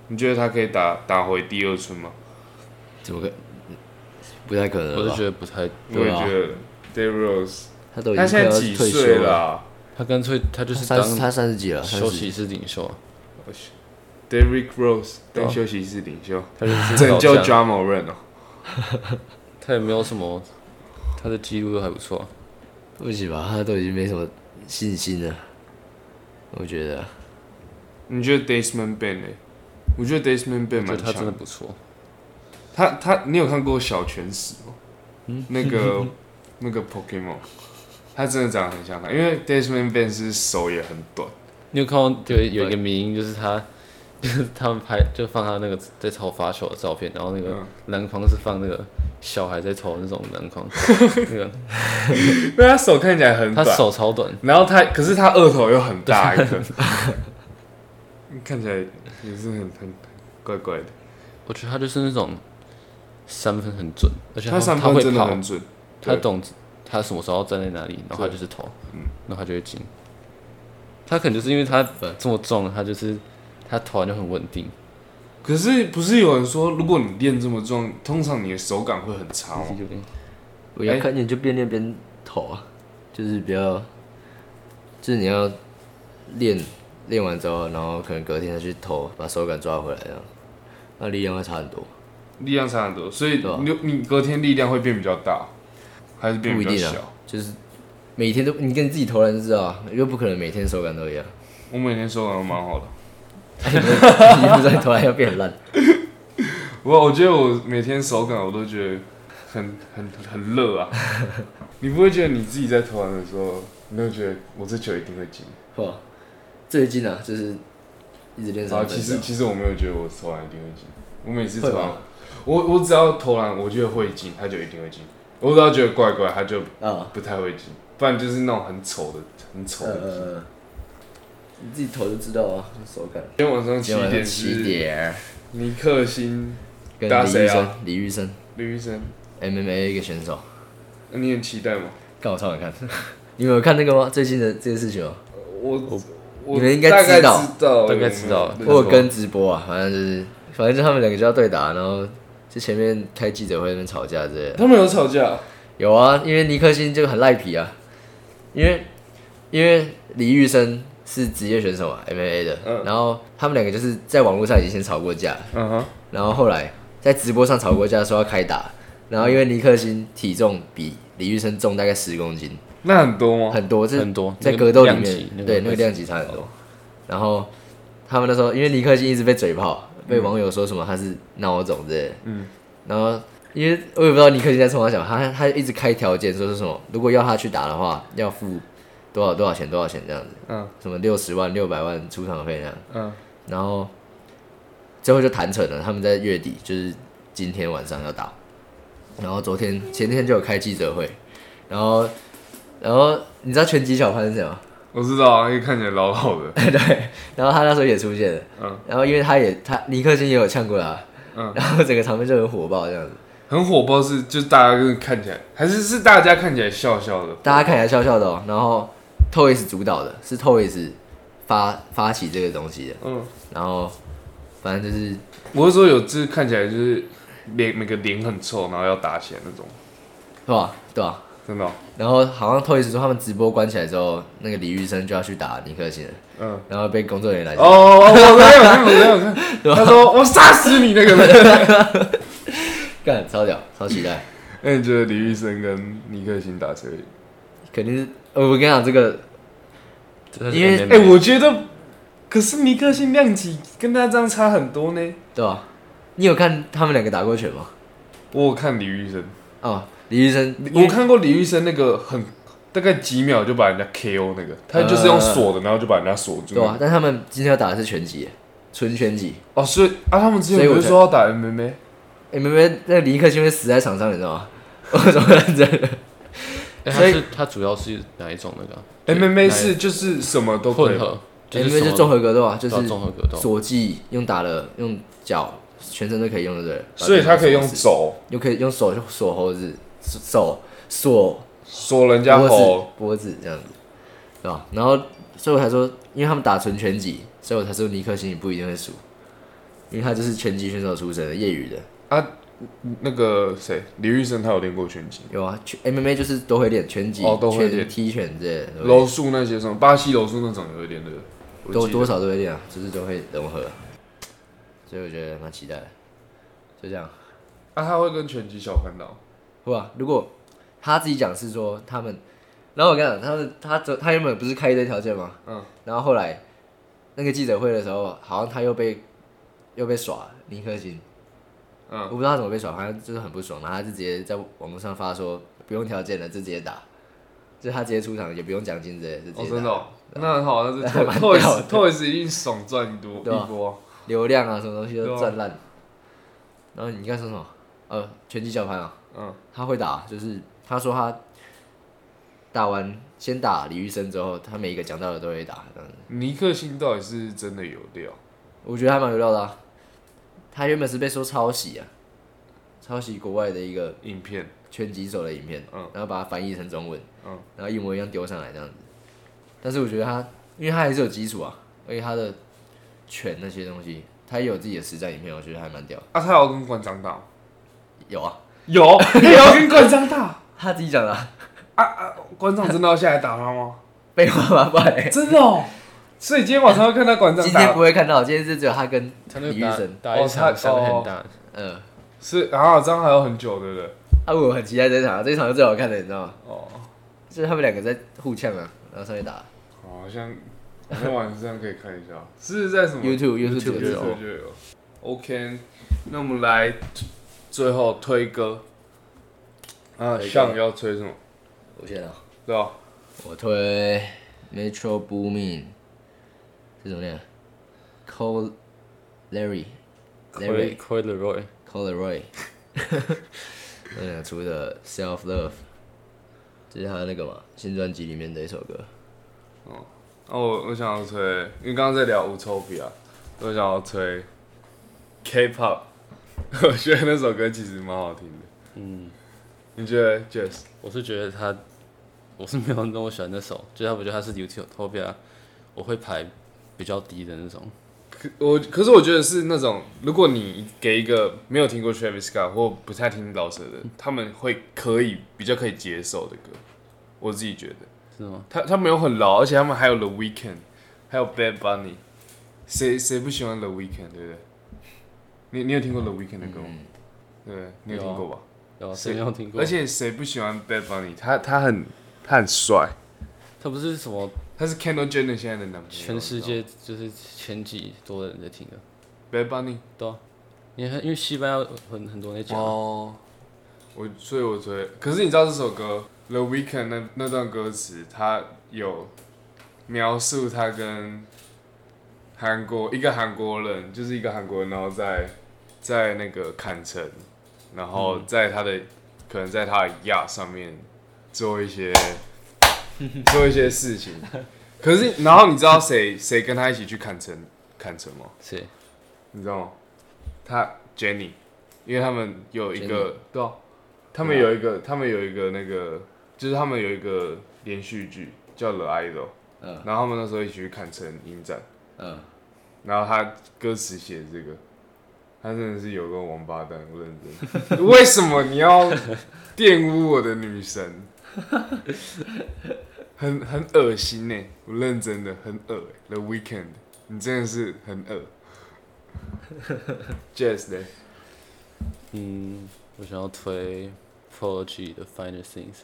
你觉得他可以打打回第二春吗？怎么可？不太可能我是？觉得不太，我也对啊觉得 David Gross 他都已他现在几岁了、啊他干脆他就是三十他三十几了，30休息室领袖啊，？David Rose 对啊当休息室领袖，他就是拯救老将 j a m o r a n 哦。<laughs> 他也没有什么，他的记录都还不错啊、不行吧？他都已经没什么信心了，我觉得。你觉得 Desmond Bain 呢？我觉得 Desmond Bain 蛮他真的强。不错。他他，你有看过小拳史吗？那个 <laughs> 那个 Pokemon，他真的长得很像他，因为 Desmond Bain 是手也很短。你有看到有有一个迷因，就是他，就是他们拍就放他那个在投发球的照片，然后那个嗯。篮筐是放那个小孩在投那种篮筐，<laughs> 那个。因为他手看起来很他短，手超短，然后他可是他额头又很大一个，<laughs> 看起来也是很很很怪怪的。我觉得他就是那种三分很准，而且他三他会跑。分真的很，准，对。他懂他什么时候站在哪里，然后他就是投，嗯。然后他就会进。他可能就是因为他呃这么重，他就是他投篮就很稳定。可是不是有人说，如果你练这么重，通常你的手感会很差吗？我要看见就边练边投啊，就是比较，就是你要练练完之后，然后可能隔天再去投，把手感抓回来，这样，那力量会差很多。力量差很多，所以你你隔天力量会变比较大，还是变比较不一定啊小？就是每天都你跟你自己投篮就知道啊，又不可能每天手感都一样，我每天手感都蛮好的。<laughs> 你不知道投篮要变很烂。我我觉得我每天手感我都觉得很很很热啊。<laughs> 你不会觉得你自己在投篮的时候，你会觉得我这球一定会进？哇，最近啊，就是一直练啊，三分其实其实我没有觉得我投篮一定会进。我每次投篮，我我只要投篮，我觉得会进，他就一定会进。我只要觉得怪怪，他就啊，不太会进，不然就是那种很丑的、很丑的进。呃，你自己投就知道啊，手感。今天晚上七今天晚点七是点，尼克星跟打谁啊李玉生，李玉生李医生，MMA 一个选手，那你很期待吗？看我超想看。<laughs> 你们有看那个吗？最近的这件事情吗？我我你们应该大概知道知道，大概知道嗯我有跟直播啊，反正就是反正就他们两个就要对打，然后就前面开记者会那边吵架之类的。他们有吵架，有啊，因为尼克星就很赖皮啊，因为因为李玉生是职业选手嘛，MMA 的，嗯。然后他们两个就是在网络上已经先吵过架，嗯哼，然后后来在直播上吵过架，说要开打，然后因为尼克星体重比李玉生重大概十公斤，那很多吗？很多，这很多在那个格斗里面量级，那个对那个量级差很多。然后他们那时候因为尼克星一直被嘴炮，被网友说什么他是孬种之类的，嗯，然后因为我也不知道尼克星在冲他小，他他一直开条件说是什么，如果要他去打的话，要付多少多少钱多少钱这样子，嗯。什么六十万六百万出场费这样，嗯，然后最后就谈成了，他们在月底就是今天晚上要打，然后昨天前天就有开记者会，然后然后你知道拳击小潘是谁吗？我知道啊，因为看起来老老的，<laughs> 对，然后他那时候也出现了，嗯。然后因为他也他尼克星也有呛过他，嗯，然后整个场面就很火爆这样子，很火爆是，就是大家就是看起来，还是是大家看起来笑笑的，大家看起来笑笑的哦，然后 Toys 主导的，是 Toys 发发起这个东西的，嗯，然后反正就是我是说有就是看起来就是脸每个脸很臭，然后要打起来那种，是吧？对吧？真的哦、然后好像 Toys 说他们直播关起来之后，那个李玉生就要去打尼克星了，嗯。然后被工作人员来哦，我没有看，我没有看。<laughs> 他说我杀死你那个人。<laughs> 干超屌，超期待，<laughs> 那你觉得李玉生跟尼克星打谁？肯定是。呃我跟你讲这个，因为哎、我觉得，可是尼克星量级跟他这样差很多呢。对吧？你有看他们两个打过拳吗？我有看李玉生，哦，李玉生，我看过李玉生那个很大概几秒就把人家 KO 那个，他就是用锁的，然后就把人家锁住。对啊，但他们今天要打的是拳击，纯拳击。哦，所以啊，他们之前不是说要打 MMA？MMA 那个尼克星会死在场上，你知道吗？<laughs> 我怎么认真的？哎，所以他主要是哪一种那个啊 MMA 是就是什么都可以。混合，就是 MMA 什么就综合格斗啊，就是综合格斗，锁技用打的，用脚全身都可以用的，对。所以他可以用手又可以用手锁猴子，手锁锁人家脖喉子，，脖子这样子，对吧？然后所以我才说，因为他们打纯拳击，所以我才说尼克星你不一定会输，因为他就是拳击选手出身的，业余的。那个谁，李玉生他有练过拳击，有啊，拳 MMA 就是都会练拳击、哦都会练拳踢拳之类的，都会柔术那些什么巴西柔术那种有一点的，我记得多多少都会练啊，就是都会融合，所以我觉得蛮期待的。就这样，啊，他会跟拳击小看到，不吧？如果他自己讲是说他们，然后我跟你讲，他们他昨他原本不是开一堆条件吗？嗯，然后后来那个记者会的时候，好像他又被又被耍尼克星，我嗯，不知道他怎么被耍，好像就是很不爽，然后他就直接在网络上发说不用条件了，就直接打，就是他直接出场也不用奖金之类的，哦，真的、哦，那很好，那是 <laughs> 还蛮 Toys 屌的。Toys 一定爽赚一多一波，流量啊什么东西都赚烂。然后你刚才说什么？呃，拳击小潘啊，嗯，他会打，就是他说他打完先打李玉生之后，他每一个讲到的都会打。尼克星到底是真的有料，我觉得还蛮有料的、啊。他原本是被说抄袭啊，抄袭国外的一个影片，拳击手的影片，嗯然后把它翻译成中文，嗯然后一模一样丢上来这样子。但是我觉得他，因为他还是有基础啊，而且他的拳那些东西，他也有自己的实战影片，我觉得还蛮屌。啊，他要跟馆长打，有啊，有，他也要跟馆长打，<laughs> 他自己讲的、啊，啊啊，馆长真的要下来打他吗？废话吧，不真的哦，所以今天晚上会看到馆长今天不会看到，今天是只有他跟李玉生。打一场伤哦很大，嗯，是，然后这样还有很久，对不对？啊，我很期待这一场，这一场是最好看的，你知道吗？哦，就是他们两个在互呛啊，然后上去打。好像好像晚上可以看一下，是在什么 YouTube YouTube 就有就有。YouTube 就有。OK，那我们来最后推歌。啊，像要推什么？我先啊，对吧？我推 Metro Boomin，是怎么念？Cole Larry Larry Coy Leroy，Cole Leroy，<laughs> 那两出的 Self Love，这是他那个嘛？新专辑里面的一首歌。哦，我我想要推，因为刚刚在聊 Utopia，我想要推 K-pop，<laughs> 我觉得那首歌其实蛮好听的。嗯，你觉得 Jess？我是觉得他，我是没有那么喜欢那首，就是他，我觉得他是 Utopia 我会排比较低的那种。可我可是我觉得是那种，如果你给一个没有听过 Travis Scott 或不太听老舌的，他们会可以比较可以接受的歌，我自己觉得。是吗？他他们有很老，而且他们还有 The Weeknd，还有 Bad Bunny，谁谁不喜欢 The Weeknd，对不对？你你有听过 The Weeknd 的歌吗？对你有听过吧？有啊谁谁没有听过？而且谁不喜欢 Bad Bunny？他他很他很帅，他不是什么他是 Kendall Jenner 现在的男朋友。全世界就是前几多的人在听的，Bad Bunny 对啊，因为因为西班牙很很多人在讲啊，哦，我所以我觉得，可是你知道这首歌 The Weeknd 那那段歌词，他有描述他跟韩国一个韩国人，就是一个韩国人，然后在在那个坎城，然后在他的、可能在他的亚上面做一些 <laughs> 做一些事情。可是，然后你知道谁谁跟他一起去砍城砍城吗？谁？你知道吗？他 Jenny，因为他们有一个对啊，他们有一个他们有一个那个，就是他们有一个连续剧叫《The Idol》，嗯然后他们那时候一起去砍城影展，嗯，然后他歌词写这个，他真的是有个王八蛋，我认真。<laughs> 为什么你要玷污我的女神？<laughs> 很很恶心呢，我认真的很恶欸。The Weekend，你真的是很恶。Jazz 呢，嗯，我想要推 Polo G 的 Finer Things。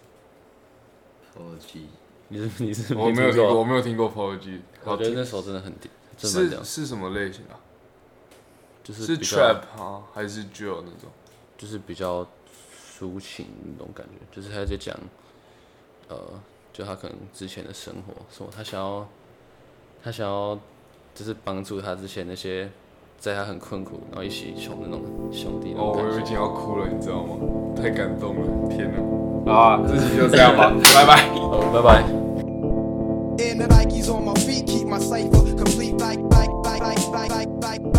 pology 你是你是我没有听过，我没有听过 p o G，我觉得那首真的很屌，是是什么类型啊？就是是 Trap 啊，还是 Drill 那种？就是比较抒情那种感觉，就是他在讲，呃，就他可能之前的生活，什么他想要，他想要，就是帮助他之前那些在他很困苦，然后一起穷的那种兄弟那哦，种感觉。我已经要哭了，你知道吗？太感动了，天哪！好啊，这期就这样吧，<laughs> 拜拜。好，拜拜。And the Nikes on my feet keep my cipher complete like, like, like, like, like, like, like, like.